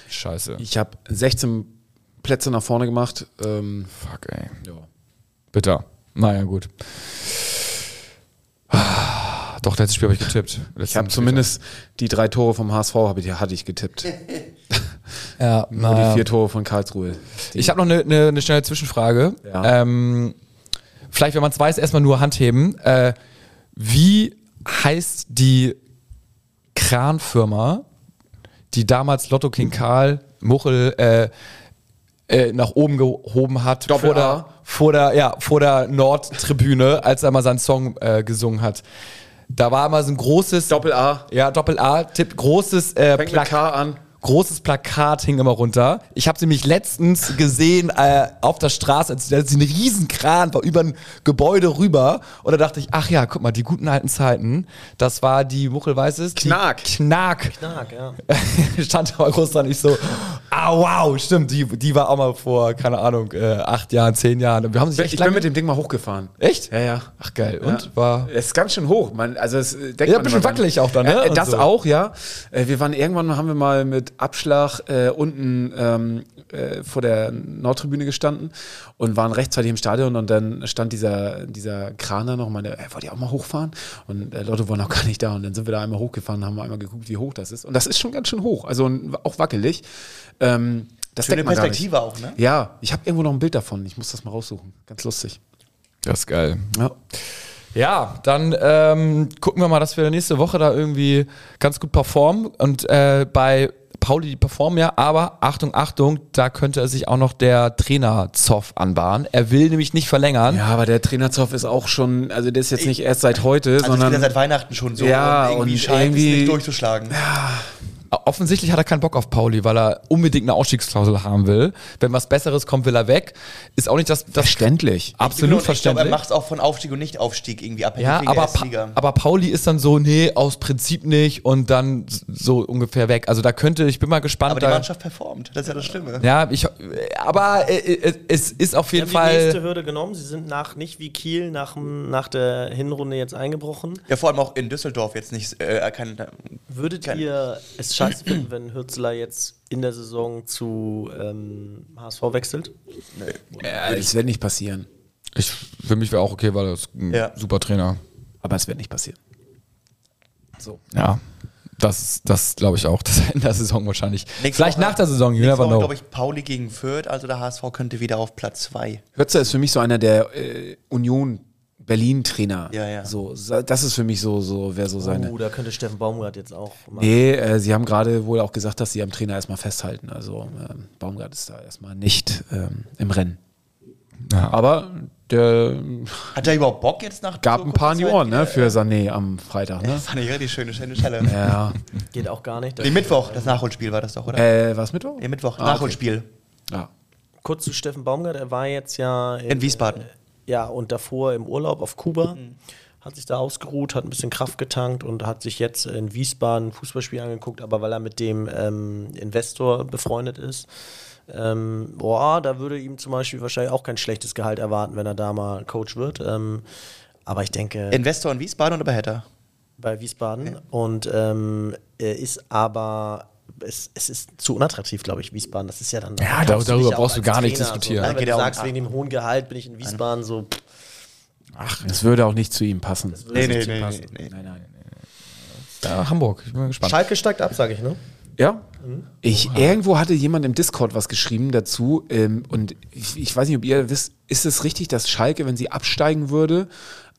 Scheiße. Ich habe 16 Plätze nach vorne gemacht. Ähm, Fuck, ey. ja. Bitter. Naja, gut. Doch, letztes Spiel habe ich getippt. Ich habe zumindest die drei Tore vom HSV habe ich, hatte ich getippt. ja, Nur die vier Tore von Karlsruhe. Ich habe noch eine ne, ne schnelle Zwischenfrage. Ja. Ähm, vielleicht, wenn man es weiß, erstmal nur Handheben. Äh, wie heißt die Kranfirma, die damals Lotto King Karl Muchel äh, äh, nach oben gehoben hat Doppel vor der, A. vor der, ja, vor der Nordtribüne, als er mal seinen Song äh, gesungen hat. Da war mal so ein großes Doppel A. ja, Doppel A, Tipp, großes äh, Fängt mit K an. Großes Plakat hing immer runter. Ich habe sie mich letztens gesehen äh, auf der Straße, als sie ein Riesenkran war über ein Gebäude rüber. Und da dachte ich, ach ja, guck mal, die guten alten Zeiten. Das war die Muchel weiß es. Knark. Knark. Stark, ja. Stand aber groß dran. Ich so, ah wow, stimmt. Die, die war auch mal vor, keine Ahnung, äh, acht Jahren, zehn Jahren. Wir haben sich Ich bin mit dem Ding mal hochgefahren. Echt? Ja, ja. Ach geil. Ja. Und war. Es ist ganz schön hoch. Man, also es, äh, denkt Ja, man ein bisschen wackelig auch dann, ne? Äh, das so. auch, ja. Äh, wir waren irgendwann, haben wir mal mit Abschlag äh, unten ähm, äh, vor der Nordtribüne gestanden und waren rechtzeitig im Stadion und dann stand dieser, dieser Kran da noch und meinte, ey, wollt ihr auch mal hochfahren? Und äh, Leute waren noch gar nicht da und dann sind wir da einmal hochgefahren, haben einmal geguckt, wie hoch das ist. Und das ist schon ganz schön hoch, also auch wackelig. Ähm, das Schöne Perspektive auch, ne? Ja, ich habe irgendwo noch ein Bild davon. Ich muss das mal raussuchen. Ganz lustig. Das ist geil. Ja. Ja, dann ähm, gucken wir mal, dass wir nächste Woche da irgendwie ganz gut performen. Und äh, bei Pauli, die performen ja, aber Achtung, Achtung, da könnte sich auch noch der Trainer Zoff anbahnen. Er will nämlich nicht verlängern. Ja, aber der Trainerzoff ist auch schon, also der ist jetzt nicht erst seit heute, Also sondern ist wieder seit Weihnachten schon so. Ja, und irgendwie und scheint irgendwie- es nicht durchzuschlagen. Offensichtlich hat er keinen Bock auf Pauli, weil er unbedingt eine Ausstiegsklausel haben will. Wenn was Besseres kommt, will er weg. Ist auch nicht das, das verständlich. absolut Ich glaube, verständlich. er macht es auch von Aufstieg und Nicht-Aufstieg irgendwie abhängig Ja, wegen aber, pa aber Pauli ist dann so, nee, aus Prinzip nicht und dann so ungefähr weg. Also da könnte, ich bin mal gespannt. Aber die da, Mannschaft performt, das ist ja das Schlimme. Ja, ich, aber äh, äh, es ist auf Sie jeden haben die nächste Fall. Hürde genommen. Sie sind nach, nicht wie Kiel nach, nach der Hinrunde jetzt eingebrochen. Ja, vor allem auch in Düsseldorf jetzt nicht äh, kein, Würdet Keine- ihr es scheiße finden, wenn Hürzler jetzt in der Saison zu ähm, HSV wechselt? Ja, es wird nicht passieren. Ich, für mich wäre auch okay, weil er ist ein Ja. super Trainer. Aber es wird nicht passieren. Ja. Das, das glaube ich auch. Das in der Saison wahrscheinlich. Nächste Vielleicht Woche- nach der Saison, you never know. glaube ich, Pauli gegen Fürth, also der HSV könnte wieder auf Platz 2. Hötzer ist für mich so einer der äh, Union Berlin-Trainer. Ja, ja. So, das ist für mich so, so wäre so seine. Oh, da könnte Steffen Baumgart jetzt auch machen. Nee, äh, sie haben gerade wohl auch gesagt, dass sie am Trainer erstmal festhalten. Also ähm, Baumgart ist da erstmal nicht ähm, im Rennen. Ja. Aber der Hat er überhaupt Bock jetzt nach gab so ein paar Ohren ne, für Sané am Freitag. Ne? Fand ich richtig schöne, schöne Schelle. Ja. Geht auch gar nicht. Nee, Mittwoch, das Nachholspiel war das doch, oder? Äh, was Mittwoch? Nee, Mittwoch, Ah, okay. Nachholspiel. Ja. Kurz zu Steffen Baumgart, er war jetzt ja In Wiesbaden. Mhm. Ja, und davor im Urlaub auf Kuba. Hat sich da ausgeruht, hat ein bisschen Kraft getankt und hat sich jetzt in Wiesbaden ein Fußballspiel angeguckt, aber weil er mit dem ähm, Investor befreundet ist. Ähm, boah, da würde ihm zum Beispiel wahrscheinlich auch kein schlechtes Gehalt erwarten, wenn er da mal Coach wird. Ähm, aber ich denke, Investor in Wiesbaden oder bei Hertha? bei Wiesbaden und ähm, er ist aber es, es ist zu unattraktiv, glaube ich, Wiesbaden. Das ist ja dann. Ja, verkaufst darüber auch brauchst du gar nicht Trainer, diskutieren. So, Ja, ne? Wenn du sagst, wegen dem hohen Gehalt bin ich in Wiesbaden so. Ach, das würde auch nicht zu ihm passen. Nee, nicht nee, zu nee, passen. nee, nee. Nein, nein. Ja, Hamburg, ich bin mal gespannt. Schalke steigt ab, sage ich, ne? Ja. Ich, irgendwo hatte jemand im Discord was geschrieben dazu ähm, und ich, ich weiß nicht, ob ihr wisst, ist es richtig, dass Schalke, wenn sie absteigen würde,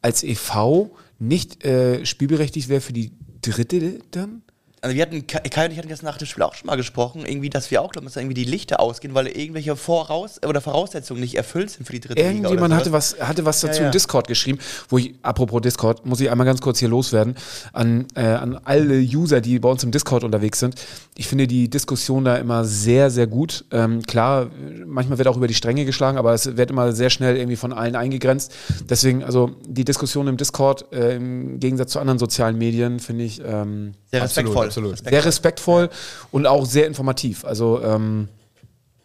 als e.V. nicht äh, spielberechtigt wäre für die dritte dann? Also wir hatten, Kai und ich hatten jetzt nach dem Spiel auch schon mal gesprochen, irgendwie, dass wir auch glauben, dass da irgendwie die Lichter ausgehen, weil irgendwelche Voraus oder Voraussetzungen nicht erfüllt sind für die dritte Irgendjemand Liga. hatte was, hatte was dazu Ja, ja. im Discord geschrieben, wo ich, apropos Discord, muss ich einmal ganz kurz hier loswerden, an, äh, an alle User, die bei uns im Discord unterwegs sind. Ich finde die Diskussion da immer sehr, sehr gut. Ähm, klar, manchmal wird auch über die Stränge geschlagen, aber es wird immer sehr schnell irgendwie von allen eingegrenzt. Deswegen, also die Diskussion im Discord, äh, im Gegensatz zu anderen sozialen Medien, finde ich ähm, Sehr Absolut, respektvoll. absolut. sehr respektvoll und auch sehr informativ. Also ähm,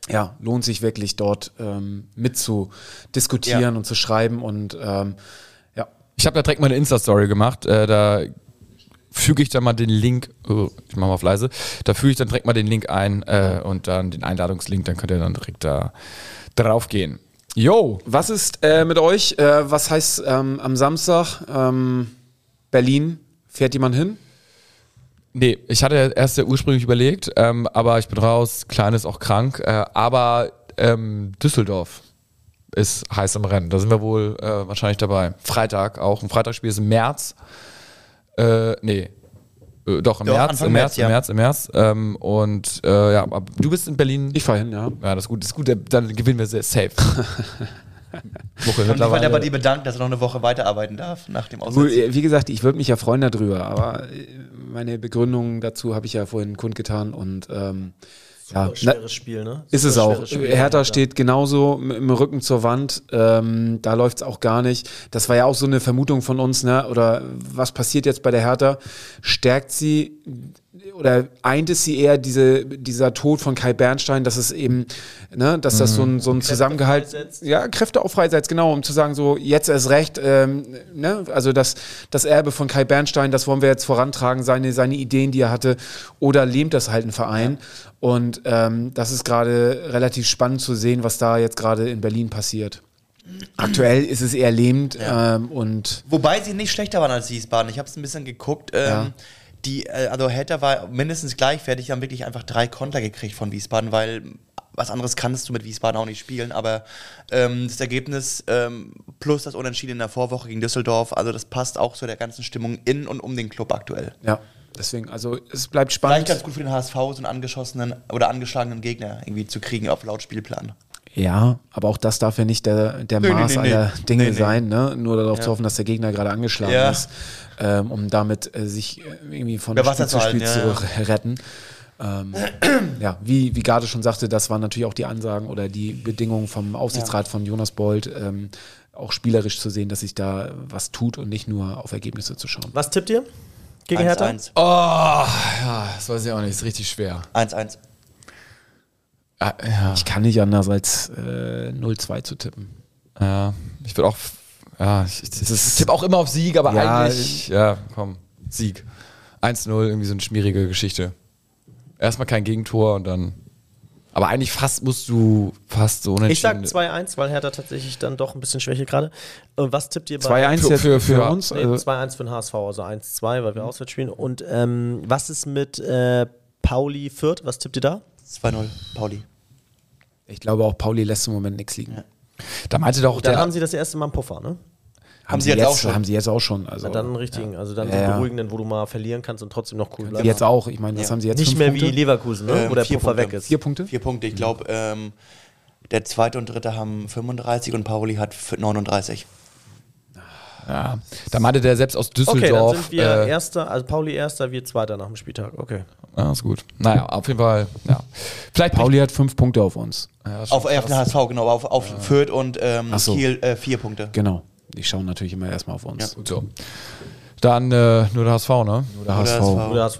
ja, lohnt sich wirklich dort ähm, mit zu diskutieren Ja. und zu schreiben und ähm, ja. Ich habe da direkt mal eine Insta-Story gemacht. Äh, da füge ich dann mal den Link, oh, ich mache mal auf leise, da füge ich dann direkt mal den Link ein äh, und dann den Einladungslink, dann könnt ihr dann direkt da drauf gehen. Yo! Was ist äh, mit euch? Äh, was heißt ähm, am Samstag ähm, Berlin? Fährt jemand hin? Nee, ich hatte erst ja ursprünglich überlegt, ähm, aber ich bin raus, Klein ist auch krank, äh, aber ähm, Düsseldorf ist heiß im Rennen, da sind wir wohl äh, wahrscheinlich dabei. Freitag auch, ein Freitagsspiel ist im März, äh, nee, äh, doch im Doch, März, im März, März, ja. im März, im März ähm, und äh, ja, du bist in Berlin. Ich fahre hin, ja. ja, das ist gut, das ist gut, dann gewinnen wir sehr safe. Woche Und ich mittlerweile. aber die bedankt, dass er noch eine Woche weiterarbeiten darf nach dem äh, Wie gesagt, ich würde mich ja freuen darüber, aber äh, meine Begründung dazu habe ich ja vorhin kundgetan und ähm, ja, Super na, schweres Spiel, ne? Ist es auch. schweres Spiel. Hertha Ja. steht genauso im Rücken zur Wand. Ähm, da läuft es auch gar nicht. Das war ja auch so eine Vermutung von uns, ne? Oder was passiert jetzt bei der Hertha? Stärkt sie oder eint es sie eher diese, dieser Tod von Kai Bernstein, dass es eben, ne, dass das so ein, so ein Zusammengehalt, ja, Kräfte auch freisetzt, genau, um zu sagen, so, jetzt erst recht, ähm, ne, also das, das Erbe von Kai Bernstein, das wollen wir jetzt vorantragen, seine, seine Ideen, die er hatte, oder lähmt das halt ein Verein? Und ähm, das ist gerade relativ spannend zu sehen, was da jetzt gerade in Berlin passiert. Aktuell ist es eher lähmend ähm, und Wobei sie nicht schlechter waren als Wiesbaden. Ich habe es ein bisschen geguckt. Ähm, Ja. Die, äh, also Hertha war mindestens gleichwertig, haben wirklich einfach drei Konter gekriegt von Wiesbaden, weil was anderes kannst du mit Wiesbaden auch nicht spielen. Aber ähm, das Ergebnis ähm, plus das Unentschieden in der Vorwoche gegen Düsseldorf, also das passt auch zu der ganzen Stimmung in und um den Club aktuell. ja, deswegen, also es bleibt Vielleicht spannend. ganz gut für den HSV, so einen angeschossenen oder angeschlagenen Gegner irgendwie zu kriegen auf laut Spielplan. Ja, aber auch das darf ja nicht der, der Nee, Maß nee, nee. aller Dinge Nee, nee. sein, ne? nur darauf zu hoffen, dass der Gegner gerade angeschlagen Ja. ist, ähm, um damit äh, sich äh, irgendwie von Über Spiel Wasser zu zu Spiel ja, zu retten. Ähm, ja, wie, wie Garde schon sagte, das waren natürlich auch die Ansagen oder die Bedingungen vom Aufsichtsrat von Jonas Bold, ähm, auch spielerisch zu sehen, dass sich da was tut und nicht nur auf Ergebnisse zu schauen. Was tippt ihr gegen Hertha? 1-1. Oh, ja, das weiß ich auch nicht, ist richtig schwer. 1-1. Ah, ja. Ich kann nicht anders als äh, 0-2 zu tippen. Ja, ich würde auch. Ja, ich, ich, ich tippe auch immer auf Sieg, aber Ja, eigentlich. Ja, komm, Sieg. 1-0, irgendwie so eine schmierige Geschichte. Erstmal kein Gegentor und dann. Aber eigentlich fast musst du fast so Ich sag unentschieden. 2-1, weil Hertha tatsächlich dann doch ein bisschen schwäche gerade. Und was tippt ihr bei 2-1 Für- jetzt für- für, uns. Nee, Also, 2-1 für den HSV, also 1-2, weil wir auswärts spielen. Und ähm, was ist mit äh, Pauli Fürth? Was tippt ihr da? 2-0, Pauli. Ich glaube auch, Pauli lässt im Moment nichts liegen. Da meinte doch Dann der. haben sie das erste Mal einen Puffer, ne? Haben sie jetzt auch schon. Haben sie jetzt auch schon. Also, Na, dann einen richtigen, also dann Ja, ja. beruhigenden, wo du mal verlieren kannst und trotzdem noch cool bleibst. jetzt auch. Ich meine, das Ja. haben sie jetzt Nicht mehr Punkte. wie Leverkusen, ne? Ähm, wo der Puffer Punkte. weg ist. Vier Punkte? Vier Punkte. Ich glaube, ähm, der zweite und dritte haben 35 und Pauli hat f- 39. Ja, da meinte der selbst aus Okay, dann Düsseldorf. sind wir äh, Erster, also Pauli Erster, wir Zweiter nach dem Spieltag. Okay. Ja, ist gut. Naja, auf jeden Fall, ja. Vielleicht Pauli hat fünf Punkte auf uns. Ja, Auf, auf den HSV, genau, auf, auf Fürth und ähm, so. Kiel äh, vier Punkte. Genau. Die schauen natürlich immer erstmal auf uns. Gut so. Dann äh, nur der HSV, ne? Nur der Nur der HSV. HSV. Oder HSV.